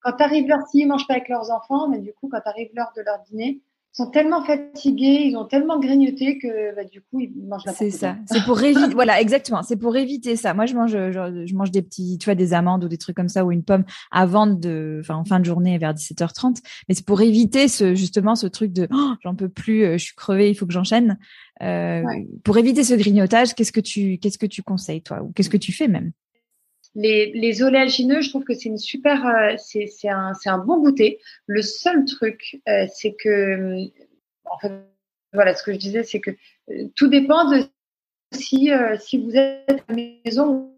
quand arrive l'heure, s'ils mangent pas avec leurs enfants, mais du coup, quand arrive l'heure de leur dîner, sont tellement fatigués, ils ont tellement grignoté que bah, du coup ils mangent la C'est ça. C'est pour éviter. voilà, exactement. C'est pour éviter ça. Moi, je mange, je, mange des petits, tu vois, des amandes ou des trucs comme ça ou une pomme avant de, enfin en fin de journée vers 17h30. Mais c'est pour éviter ce justement ce truc de, oh, j'en peux plus, euh, je suis crevée, il faut que j'enchaîne. Euh, Pour éviter ce grignotage, qu'est-ce que tu, qu'est-ce que tu conseilles toi? Ou qu'est-ce que tu fais même? Les, les oléagineux, je trouve que c'est une super, euh, c'est, c'est un, c'est un bon goûter. Le seul truc, euh, c'est que, en fait, voilà, ce que je disais, c'est que euh, tout dépend de si, si vous êtes à la maison.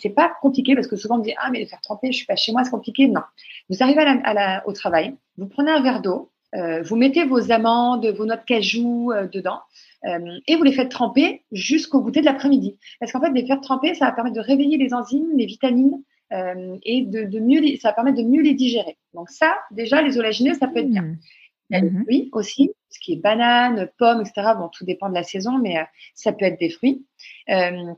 C'est, pas compliqué parce que souvent on me dit ah mais faire tremper, je suis pas chez moi, c'est compliqué. Non, vous arrivez à la, à la, au travail, vous prenez un verre d'eau, vous mettez vos amandes, vos noix de cajou dedans. Euh, et vous les faites tremper jusqu'au goûter de l'après-midi. Parce qu'en fait, les faire tremper, ça va permettre de réveiller les enzymes, les vitamines euh, et de, de, mieux les, ça va permettre de mieux les digérer. Donc ça, déjà, les oléagineux, ça peut être bien. Il y a les fruits aussi, ce qui est banane, pomme, etc. Bon, tout dépend de la saison, mais euh, ça peut être des fruits. Euh,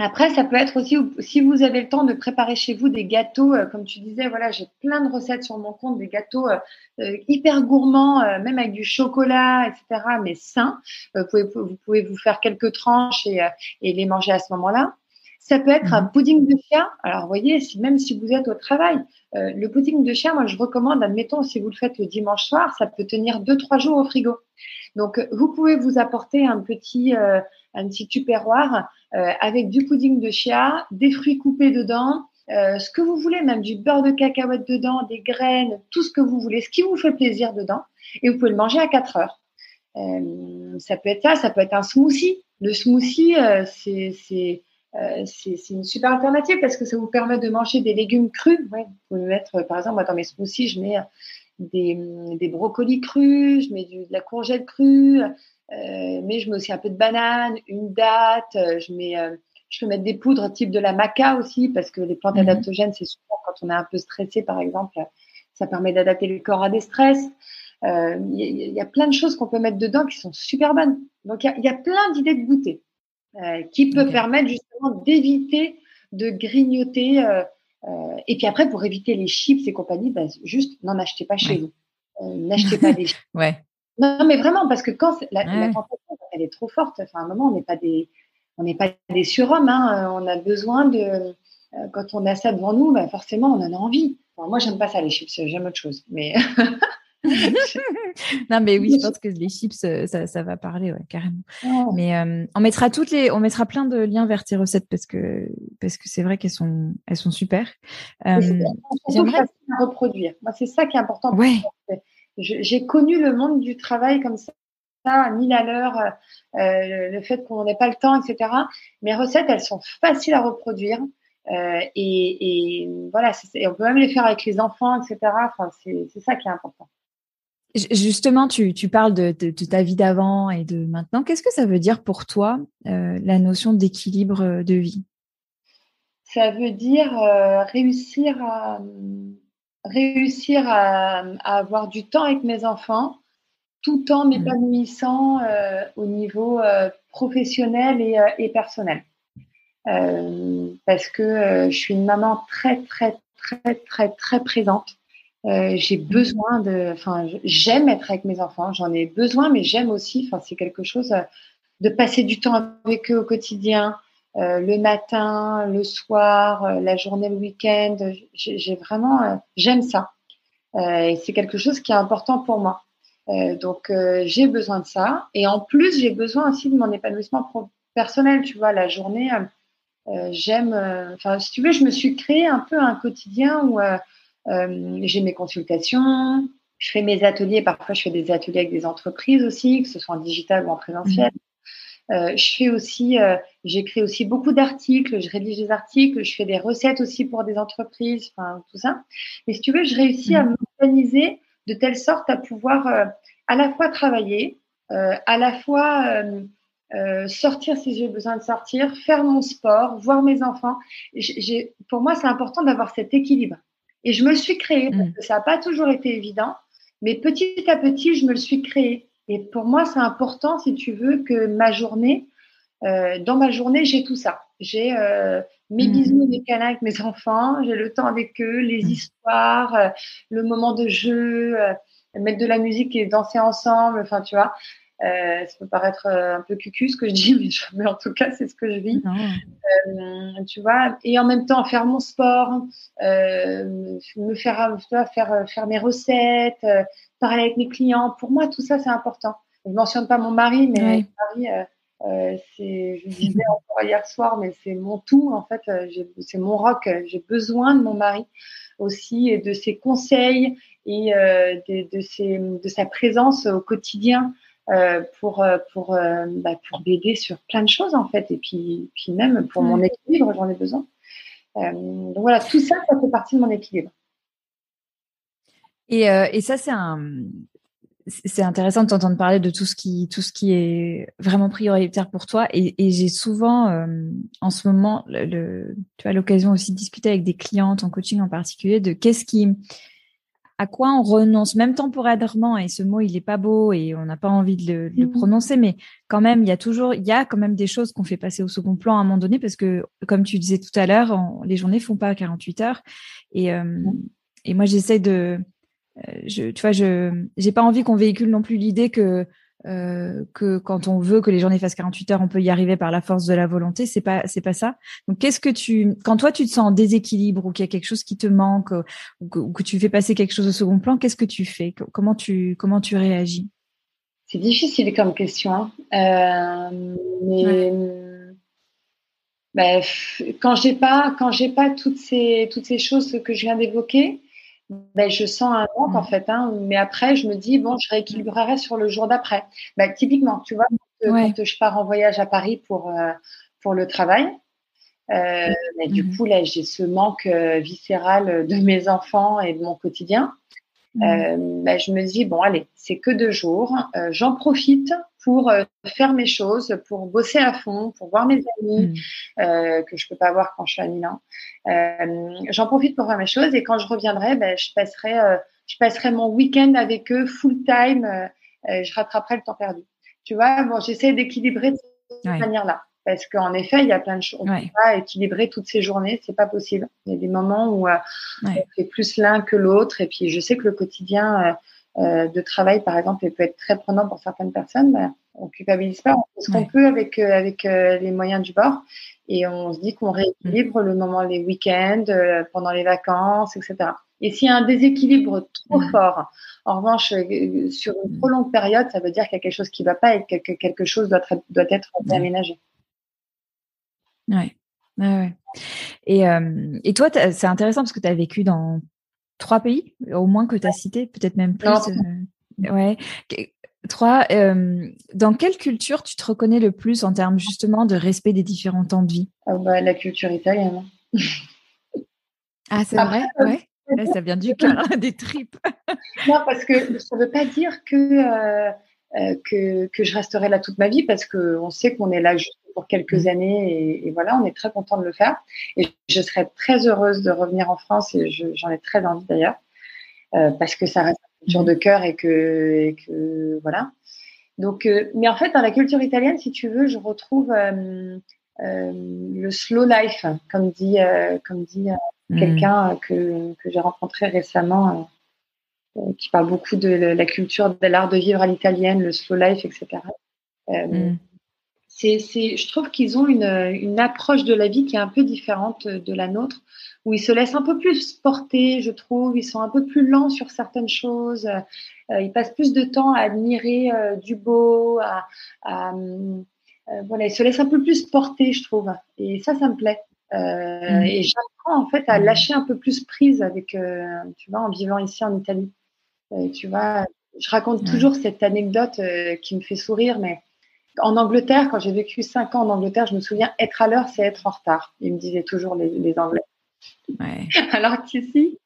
après, ça peut être aussi, si vous avez le temps de préparer chez vous des gâteaux, euh, comme tu disais, voilà, j'ai plein de recettes sur mon compte, des gâteaux euh, euh, hyper gourmands, même avec du chocolat, etc., mais sains. vous, pouvez, vous faire quelques tranches et, et les manger à ce moment-là. Ça peut être un Mhm. pudding de chien. Alors, vous voyez, si, même si vous êtes au travail, euh, le pudding de chien, moi, je recommande, admettons, si vous le faites le dimanche soir, ça peut tenir deux, trois jours au frigo. Donc, euh, vous pouvez vous apporter un petit, euh, un petit tupperware euh, avec du pudding de chia, des fruits coupés dedans, ce que vous voulez, même du beurre de cacahuète dedans, des graines, tout ce que vous voulez, ce qui vous fait plaisir dedans. Et vous pouvez le manger à 4 heures. Ça peut être ça, ça peut être un smoothie. Le smoothie, c'est c'est euh, c'est une super alternative parce que ça vous permet de manger des légumes crus. Ouais, vous pouvez mettre, par exemple, moi, dans mes smoothies, je mets euh, des, des brocolis crus, je mets du, de la courgette crue, euh, mais je mets aussi un peu de banane, une date, euh, je mets, euh, je peux mettre des poudres type de la maca aussi parce que les plantes Mhm. adaptogènes, c'est souvent quand on est un peu stressé, par exemple, ça permet d'adapter le corps à des stress. Euh, Il y, a- il y a plein de choses qu'on peut mettre dedans qui sont super bonnes. Donc il y a, il y a plein d'idées de goûter euh, qui peut permettre justement d'éviter de grignoter. euh, euh, et puis après, pour éviter les chips et compagnie, bah, juste n'en achetez pas chez Ouais. vous. Euh, N'achetez pas des chips. Ouais. Non, mais vraiment, parce que quand la, la Ouais. tentation, elle est trop forte. Enfin, à un moment, on n'est pas des, on n'est pas des surhommes. Hein. On a besoin de, quand on a ça devant nous, bah, forcément, on en a envie. Enfin, moi, j'aime pas ça les chips. J'aime autre chose. Mais Non, mais oui, je pense que les chips, euh, ça, ça va parler, ouais, carrément. Oh. Mais euh, on mettra toutes les, on mettra plein de liens vers tes recettes parce que parce que c'est vrai qu'elles sont, elles sont super. Euh, j'aimerais- reproduire. Moi, c'est ça qui est important. ouais, J'ai connu le monde du travail comme ça, à mille à l'heure, euh, le fait qu'on n'ait pas le temps, etc. Mes recettes, elles sont faciles à reproduire. Euh, et, et voilà, et on peut même les faire avec les enfants, etc. Enfin, c'est ça qui est important. Justement, tu, tu parles de, de- de ta vie d'avant et de maintenant. Qu'est-ce que ça veut dire pour toi, euh, la notion d'équilibre euh, de vie? Ça veut dire euh, réussir à réussir à, à avoir du temps avec mes enfants, tout en m'épanouissant euh, au niveau professionnel et, et personnel. Parce que je suis une maman très très très très très présente. Euh, j'ai besoin de, enfin, j'aime être avec mes enfants, j'en ai besoin, mais j'aime aussi, enfin, c'est quelque chose euh, de passer du temps avec eux au quotidien, euh, le matin, le soir, la journée, le week-end. J'ai vraiment, j'aime ça. Et c'est quelque chose qui est important pour moi. Donc j'ai besoin de ça. Et en plus, j'ai besoin aussi de mon épanouissement personnel. Tu vois, la journée, j'aime. Enfin, si tu veux, je me suis créé un peu un quotidien où euh, j'ai mes consultations, je fais mes ateliers. Parfois, je fais des ateliers avec des entreprises aussi, que ce soit en digital ou en présentiel. Euh, je fais aussi, euh, j'écris aussi beaucoup d'articles, je rédige des articles, je fais des recettes aussi pour des entreprises, enfin tout ça. Et si tu veux, je réussis à m'organiser de telle sorte à pouvoir euh, à la fois travailler, euh, à la fois euh, euh, sortir si j'ai besoin de sortir, faire mon sport, voir mes enfants. J'ai- pour moi, c'est important d'avoir cet équilibre. Et je me le suis créé parce Mm. que ça n'a pas toujours été évident, mais petit à petit, je me le suis créé. Et pour moi, c'est important, si tu veux, que ma journée, euh, dans ma journée, j'ai tout ça. J'ai euh, mes Mm. bisous et mes câlins avec mes enfants, j'ai le temps avec eux, les Mm. histoires, euh, le moment de jeu, mettre de la musique et danser ensemble. Enfin, tu vois, euh, ça peut paraître euh, un peu cucu ce que je dis, mais, je- mais en tout cas, c'est ce que je vis. Euh, tu vois, et en même temps faire mon sport, euh, me faire, vois, faire, faire mes recettes, parler avec mes clients. Pour moi, tout ça, c'est important. Je ne mentionne pas mon mari, mais mon mari, c'est, je le disais encore hier soir, mais c'est mon tout, en fait, c'est mon rock. J'ai besoin de mon mari aussi et de ses conseils et de, de, ses, de sa présence au quotidien euh, pour, euh, pour, euh, bah, pour m'aider sur plein de choses, en fait. Et puis, puis même pour mon équilibre, j'en ai besoin. Euh, donc voilà, tout ça, ça fait partie de mon équilibre. Et, et ça, c'est un, c'est intéressant de t'entendre parler de tout ce qui, tout ce qui est vraiment prioritaire pour toi. Et, et j'ai souvent, euh, en ce moment, le, le- tu as l'occasion aussi de discuter avec des clientes en coaching en particulier de qu'est-ce qui, à quoi on renonce, même temporairement. Et ce mot, il est pas beau et on n'a pas envie de le, de le Mhm. prononcer, mais quand même, il y a toujours, il y a quand même des choses qu'on fait passer au second plan à un moment donné parce que, comme tu disais tout à l'heure, les journées font pas 48 heures. Et, euh, et moi, j'essaie de, euh, je, tu vois, je j'ai pas envie qu'on véhicule non plus l'idée que euh, que quand on veut que les journées fassent 48 heures, on peut y arriver par la force de la volonté. C'est pas, c'est pas ça. Donc, qu'est-ce que tu, quand toi tu te sens en déséquilibre ou qu'il y a quelque chose qui te manque ou que, tu fais passer quelque chose au second plan, qu'est-ce que tu fais? Comment tu, comment tu réagis? C'est difficile comme question, hein. euh, mais. Ben, quand j'ai pas, quand j'ai pas toutes ces, toutes ces choses que je viens d'évoquer, ben, je sens un manque en mmh. fait. Hein, mais après, je me dis, bon, je rééquilibrerai sur le jour d'après. Ben, typiquement, tu vois, quand, je pars en voyage à Paris pour, euh, pour le travail, euh, ben, du mmh. coup, là, j'ai ce manque euh, viscéral de mes enfants et de mon quotidien. Mmh. Euh, ben, je me dis, bon, allez, c'est que deux jours. J'en profite pour euh, faire mes choses, pour bosser à fond, pour voir mes amis mmh. euh, que je peux pas voir quand je suis à Milan. Euh, j'en profite pour faire mes choses et quand je reviendrai, ben, je passerai, je passerai mon week-end avec eux full time. je rattraperai le temps perdu. Tu vois, bon, j'essaie d'équilibrer de cette manière-là. Parce qu'en effet, il y a plein de choses. On ne peut pas équilibrer toutes ces journées, c'est pas possible. Il y a des moments où euh, on fait plus l'un que l'autre. Et puis, je sais que le quotidien euh, euh, de travail, par exemple, peut être très prenant pour certaines personnes. Ben, on culpabilise pas, on fait ce qu'on peut avec avec les moyens du bord. Et on se dit qu'on rééquilibre le moment, les week-ends, pendant les vacances, etc. Et s'il y a un déséquilibre trop fort, en revanche, sur une trop longue période, ça veut dire qu'il y a quelque chose qui ne va pas et que quelque chose doit être, doit être aménagé. Ouais. ouais, Et, euh, et toi, c'est intéressant parce que tu as vécu dans trois pays, au moins que tu as cité, peut-être même plus. Euh, ouais. Trois. Euh, dans quelle culture tu te reconnais le plus en termes justement de respect des différents temps de vie? Ah bah, La culture italienne. ah, c'est vrai? Ouais. ça vient du cœur, des tripes. non, parce que ça ne veut pas dire que, que, que, je resterai là toute ma vie parce qu'on sait qu'on est là juste pour quelques mmh. années et, voilà, on est très content de le faire. Et je serais très heureuse de revenir en France et j'en ai très envie d'ailleurs euh, parce que ça reste une culture mmh. de cœur et que, que voilà. Donc, euh, mais en fait, dans la culture italienne, si tu veux, je retrouve euh, le slow life, comme dit, comme dit mmh. quelqu'un que, que j'ai rencontré récemment qui parle beaucoup de la culture, de l'art de vivre à l'italienne, le slow life, etc c'est, je trouve qu'ils ont une, une, approche de la vie qui est un peu différente de la nôtre, où ils se laissent un peu plus porter, je trouve. Ils sont un peu plus lents sur certaines choses. Euh, ils passent plus de temps à admirer euh, du beau, à, euh, voilà, ils se laissent un peu plus porter, je trouve. Et ça, ça me plaît. Mmh. Et j'apprends en fait à mmh. lâcher un peu plus prise avec, tu vois, en vivant ici en Italie. Tu vois, je raconte toujours cette anecdote qui me fait sourire, mais en Angleterre, quand j'ai vécu cinq ans en Angleterre, je me souviens, être à l'heure, c'est être en retard. Ils me disaient toujours les, Anglais. Alors qu'ici,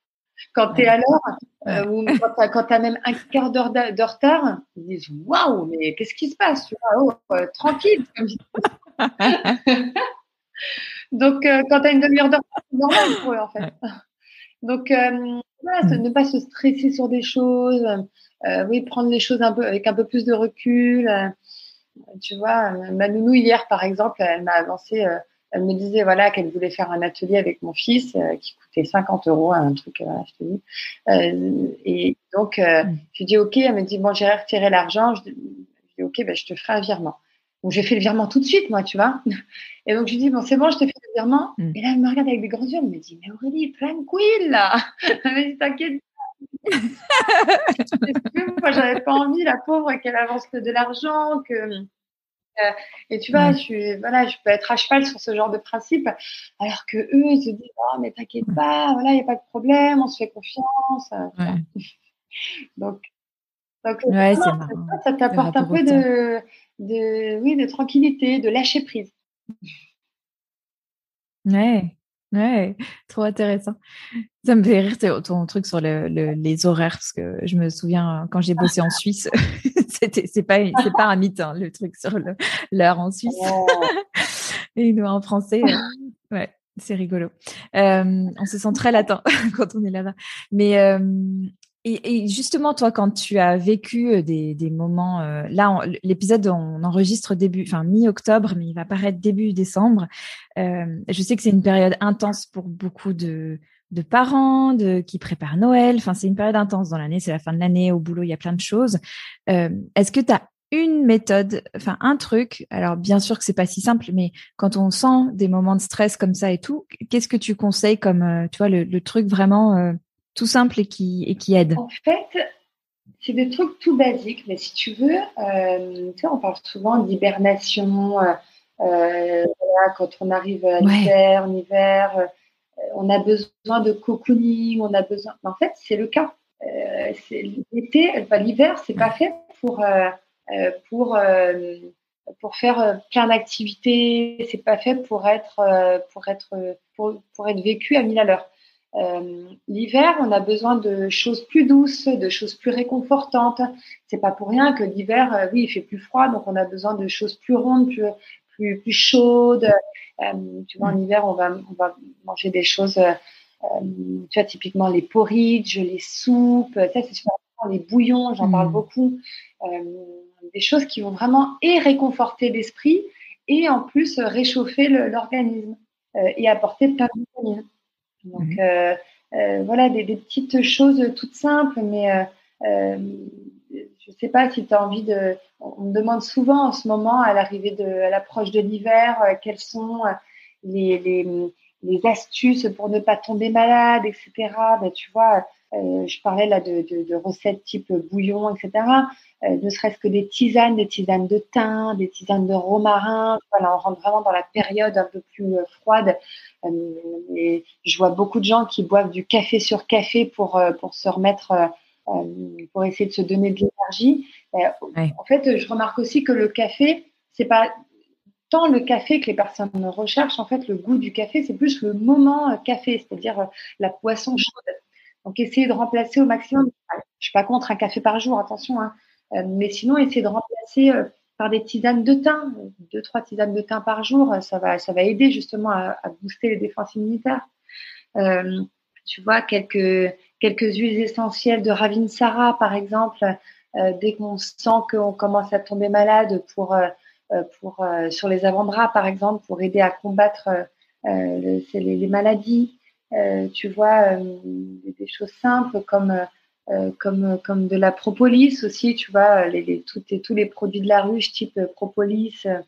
quand tu es à l'heure, euh, ou quand tu as, même un quart d'heure de retard, ils disent Waouh, mais qu'est-ce qui se passe oh, euh, Tranquille. Donc, euh, quand tu as une demi-heure de retard, c'est normal pour eux, en fait. Donc, mm. ne pas se stresser sur des choses, oui, prendre les choses un peu, avec un peu plus de recul. Tu vois, ma nounou hier, par exemple, elle m'a avancé, euh, elle me disait voilà qu'elle voulait faire un atelier avec mon fils euh, qui coûtait 50 euros, un truc, euh, je te dis. et donc, mm. je dis ok, elle me dit bon, j'ai retiré l'argent. Je, dis ok, ben, je te ferai un virement. Donc j'ai fait le virement tout de suite, moi, tu vois. Et donc je lui dis bon, c'est bon, je te fais le virement. Mm. Et là, elle me regarde avec des grands yeux, elle me dit mais Aurélie, tranquille là. Elle me dit t'inquiète moi, j'avais pas envie, la pauvre, qu'elle avance de l'argent, que. Euh, et tu vois, je, voilà, je peux être à cheval sur ce genre de principe, alors que eux, ils se disent, oh, mais t'inquiète pas, voilà, il n'y a pas de problème, on se fait confiance. donc, donc ça, t'apporte un peu de, de, oui, de tranquillité, de lâcher prise. Ouais, Ouais, trop intéressant. Ça me fait rire ton truc sur le, les horaires parce que je me souviens quand j'ai bossé en Suisse, c'était c'est pas c'est pas un mythe hein, le truc sur l'heure en Suisse. Oh. Et nous en français, euh, ouais, c'est rigolo. Euh, on se sent très latin quand on est là-bas. Mais euh, et, justement, toi, quand tu as vécu euh, des, moments, euh, là, l'épisode on enregistre début, enfin mi-octobre, mais il va paraître début décembre. Euh, je sais que c'est une période intense pour beaucoup de, parents, de qui préparent Noël. Enfin, c'est une période intense dans l'année. C'est la fin de l'année. Au boulot, il y a plein de choses. Est-ce que tu as une méthode, enfin un truc? Alors bien sûr que c'est pas si simple, mais quand on sent des moments de stress comme ça et tout, qu'est-ce que tu conseilles comme, euh, tu vois, le, truc vraiment euh, tout simple et qui et qui aide En fait, c'est des trucs tout basiques, mais si tu veux, euh, tu sais, on parle souvent d'hibernation. quand on arrive à l'hiver, en hiver, on a besoin de cocooning, on a besoin. en fait, c'est le cas. l'été, enfin, l'hiver, c'est pas fait pour euh, pour euh, pour faire euh, plein d'activités. C'est pas fait pour être pour être pour, pour être vécu à mille à l'heure. L'hiver, on a besoin de choses plus douces, de choses plus réconfortantes. C'est pas pour rien que l'hiver, oui, il fait plus froid, donc on a besoin de choses plus rondes, plus plus, plus chaudes. tu vois, en hiver, on va on va manger des choses. tu vois, typiquement les porridge, les soupes. Ça, c'est super Les bouillons, j'en parle mmh. beaucoup des choses qui vont vraiment et réconforter l'esprit et en plus réchauffer l'organisme euh, et apporter plein de vitamines. Donc mhm. euh, euh, voilà, des, petites choses toutes simples, mais je ne sais pas si tu as envie de. On me demande souvent en ce moment, à l'arrivée de, à l'approche de l'hiver, quelles sont les, les, les, astuces pour ne pas tomber malade, etc. Ben, tu vois, je parlais là de, de, de, recettes type bouillon, etc. Euh, ne serait-ce que des tisanes, des tisanes de thym, des tisanes de romarin. Voilà, on rentre vraiment dans la période un peu plus euh, froide. Euh, et je vois beaucoup de gens qui boivent du café sur café pour, pour se remettre, pour essayer de se donner de l'énergie. En fait, je remarque aussi que le café, c'est pas tant le café que les personnes recherchent. En fait, le goût du café, c'est plus le moment café, c'est-à-dire la poisson chaude. Donc, essayer de remplacer au maximum. Je suis pas contre un café par jour, attention. Hein, euh, mais sinon, essayer de remplacer euh, par des tisanes de thym, deux, trois tisanes de thym par jour, ça va, ça va aider justement à, booster les défenses immunitaires. Euh, tu vois, quelques, quelques huiles essentielles de Ravinsara, par exemple, dès qu'on sent qu'on commence à tomber malade pour, pour, sur les avant-bras, par exemple, pour aider à combattre les, maladies. Tu vois, des, choses simples comme euh, comme, comme de la propolis aussi, tu vois, les, les, tous les produits de la ruche type euh, propolis, euh,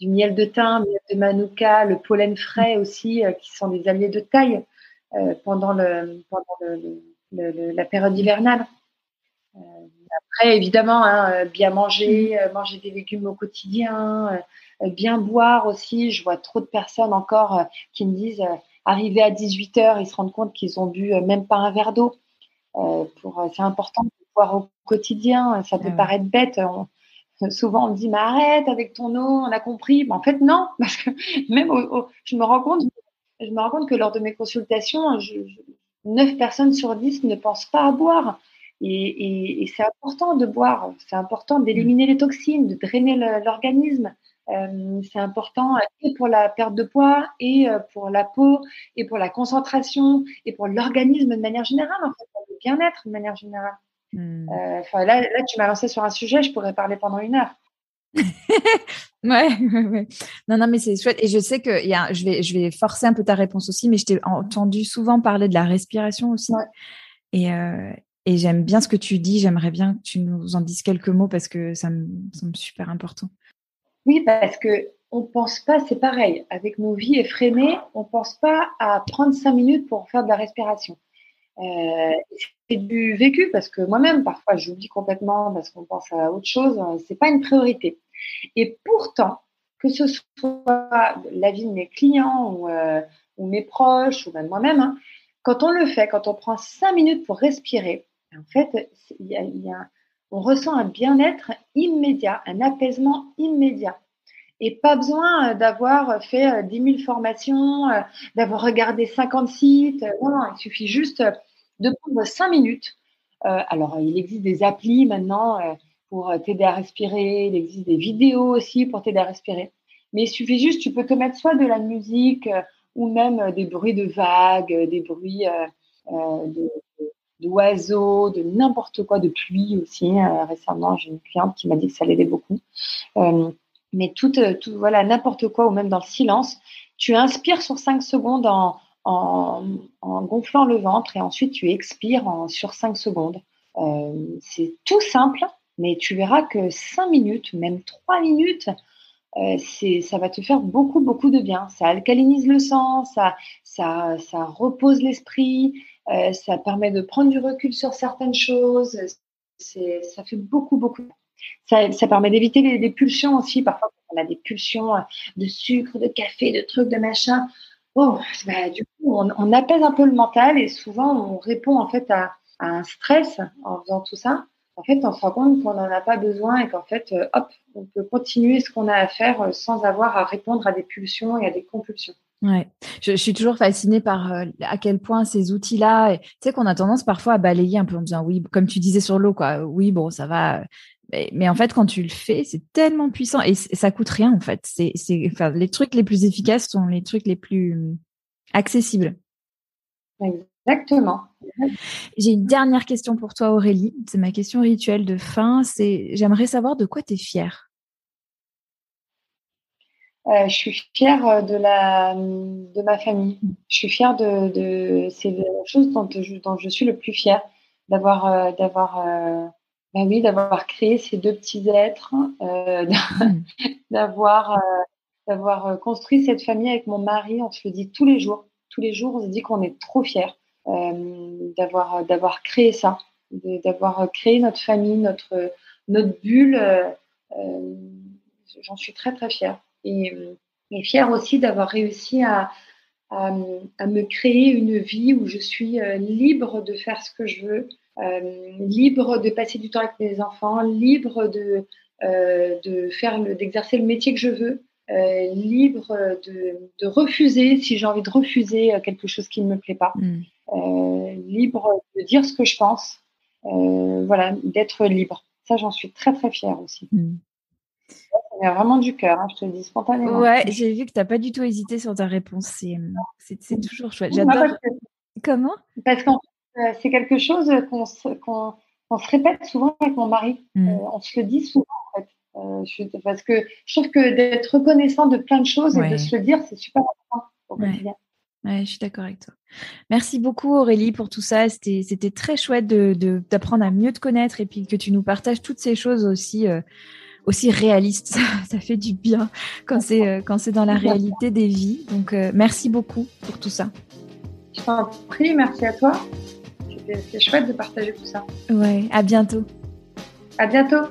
du miel de thym, miel de manuka, le pollen frais aussi, qui sont des alliés de taille pendant, le, pendant le, la période hivernale. après, évidemment, hein, bien manger, manger des légumes au quotidien, bien boire aussi. Je vois trop de personnes encore qui me disent, arriver à 18 heures, ils se rendent compte qu'ils ont bu même pas un verre d'eau. Euh, pour, euh, c'est important de boire au quotidien. Ça peut ah paraître bête. souvent, on me dit, mais arrête avec ton eau, on a compris. Mais en fait, non, parce que même je me rends compte, je me rends compte que lors de mes consultations, je, 9 personnes sur 10 ne pensent pas à boire. Et, et, c'est important de boire, c'est important d'éliminer les toxines, de drainer l'organisme. Euh, c'est important et pour la perte de poids, et pour la peau, et pour la concentration, et pour l'organisme de manière générale. En fait, bien-être de manière générale. Hmm. Euh, là, là, tu m'as lancé sur un sujet, je pourrais parler pendant une heure. ouais, ouais, non, non, mais c'est chouette. Et je sais que y a, je, vais, je vais forcer un peu ta réponse aussi, mais je t'ai entendu souvent parler de la respiration aussi. Et, euh, et j'aime bien ce que tu dis. J'aimerais bien que tu nous en dises quelques mots parce que ça me semble super important. Oui, parce que on pense pas, c'est pareil. Avec nos vies effrénées, on pense pas à prendre cinq minutes pour faire de la respiration. Euh, c'est du vécu parce que moi-même, parfois, j'oublie complètement parce qu'on pense à autre chose. C'est pas une priorité. Et pourtant, que ce soit la vie de mes clients ou, euh, mes proches ou même moi-même, hein, quand on le fait, quand on prend cinq minutes pour respirer, en fait, il y a, y a, on ressent un bien-être immédiat, un apaisement immédiat et pas besoin euh, d'avoir fait 10 euh, 000 formations, euh, d'avoir regardé 50 sites. Non, non, il suffit juste de prendre 5 minutes. alors, il existe des applis maintenant pour t'aider à respirer, il existe des vidéos aussi pour t'aider à respirer. Mais il suffit juste, tu peux te mettre soit de la musique ou même des bruits de vagues, des bruits d'oiseaux, de, n'importe quoi, de pluie aussi. récemment, j'ai une cliente qui m'a dit que ça l'aidait beaucoup mais tout, euh, tout voilà, n'importe quoi ou même dans le silence. Tu inspires sur 5 secondes en, en, en, gonflant le ventre et ensuite tu expires sur 5 secondes. Euh, c'est tout simple, Mais tu verras que 5 minutes, même 3 minutes, euh, ça va te faire beaucoup, beaucoup de bien. Ça alcalinise le sang, ça, ça, ça repose l'esprit, euh, ça permet de prendre du recul sur certaines choses. Ça fait beaucoup, beaucoup. Ça, ça permet d'éviter les, pulsions aussi. Parfois, on a des pulsions de sucre, de café, de trucs, de machin. Oh, bah, du coup, on, apaise un peu le mental et souvent, on répond en fait à, à un stress en faisant tout ça en fait, on se rend compte qu'on n'en a pas besoin et qu'en fait, euh, hop, on peut continuer ce qu'on a à faire euh, sans avoir à répondre à des pulsions et à des compulsions. Ouais, je, suis toujours fascinée par euh, à quel point ces outils-là, tu sais qu'on a tendance parfois à balayer un peu en disant oui, comme tu disais sur l'eau, quoi. Oui, bon, ça va. Mais, en fait, quand tu le fais, c'est tellement puissant et, ça coûte rien en fait. C'est, enfin, les trucs les plus efficaces sont les trucs les plus accessibles. Exactement. J'ai une dernière question pour toi, Aurélie. C'est ma question rituelle de fin. C'est j'aimerais savoir de quoi tu es fière. Euh, je suis fière euh, de, la, de ma famille. Je suis fière de, de c'est la chose dont je, dont je suis le plus fière d'avoir euh, d'avoir ben oui d'avoir créé ces deux petits êtres, mmh. d'avoir d'avoir construit cette famille avec mon mari. On se le dit tous les jours. Tous les jours, on se dit qu'on est trop fiers euh, d'avoir d'avoir créé ça, d'avoir créé notre famille, notre notre bulle. Euh, j'en suis très très fière et, et fière aussi d'avoir réussi à, à, me créer une vie où je suis libre de faire ce que je veux, libre de passer du temps avec mes enfants, libre de, de faire d'exercer le métier que je veux, libre de, de, refuser si j'ai envie de refuser quelque chose qui ne me plaît pas. Mm. Euh, libre de dire ce que je pense, euh, voilà, d'être libre. Ça, j'en suis très très fière aussi. Mm. Vient vraiment du cœur, hein, je te le dis spontanément. Ouais, j'ai vu que tu n'as pas du tout hésité sur ta réponse. C'est toujours chouette. J'adore. Comment? Parce que euh, c'est quelque chose qu'on se, répète souvent avec mon mari. Mm. on se le dit souvent en fait. parce que je trouve que d'être reconnaissant de plein de choses et de se le dire, c'est super important au quotidien je suis d'accord avec toi. Merci beaucoup Aurélie pour tout ça. C'était très chouette d'apprendre de, à mieux te connaître et puis que tu nous partages toutes ces choses aussi, euh, aussi réalistes. Ça, fait du bien quand c'est euh, quand c'est dans la réalité des vies. Donc euh, merci beaucoup pour tout ça. Je t'en prie, merci à toi. C'était chouette de partager tout ça. Ouais, à bientôt. À bientôt.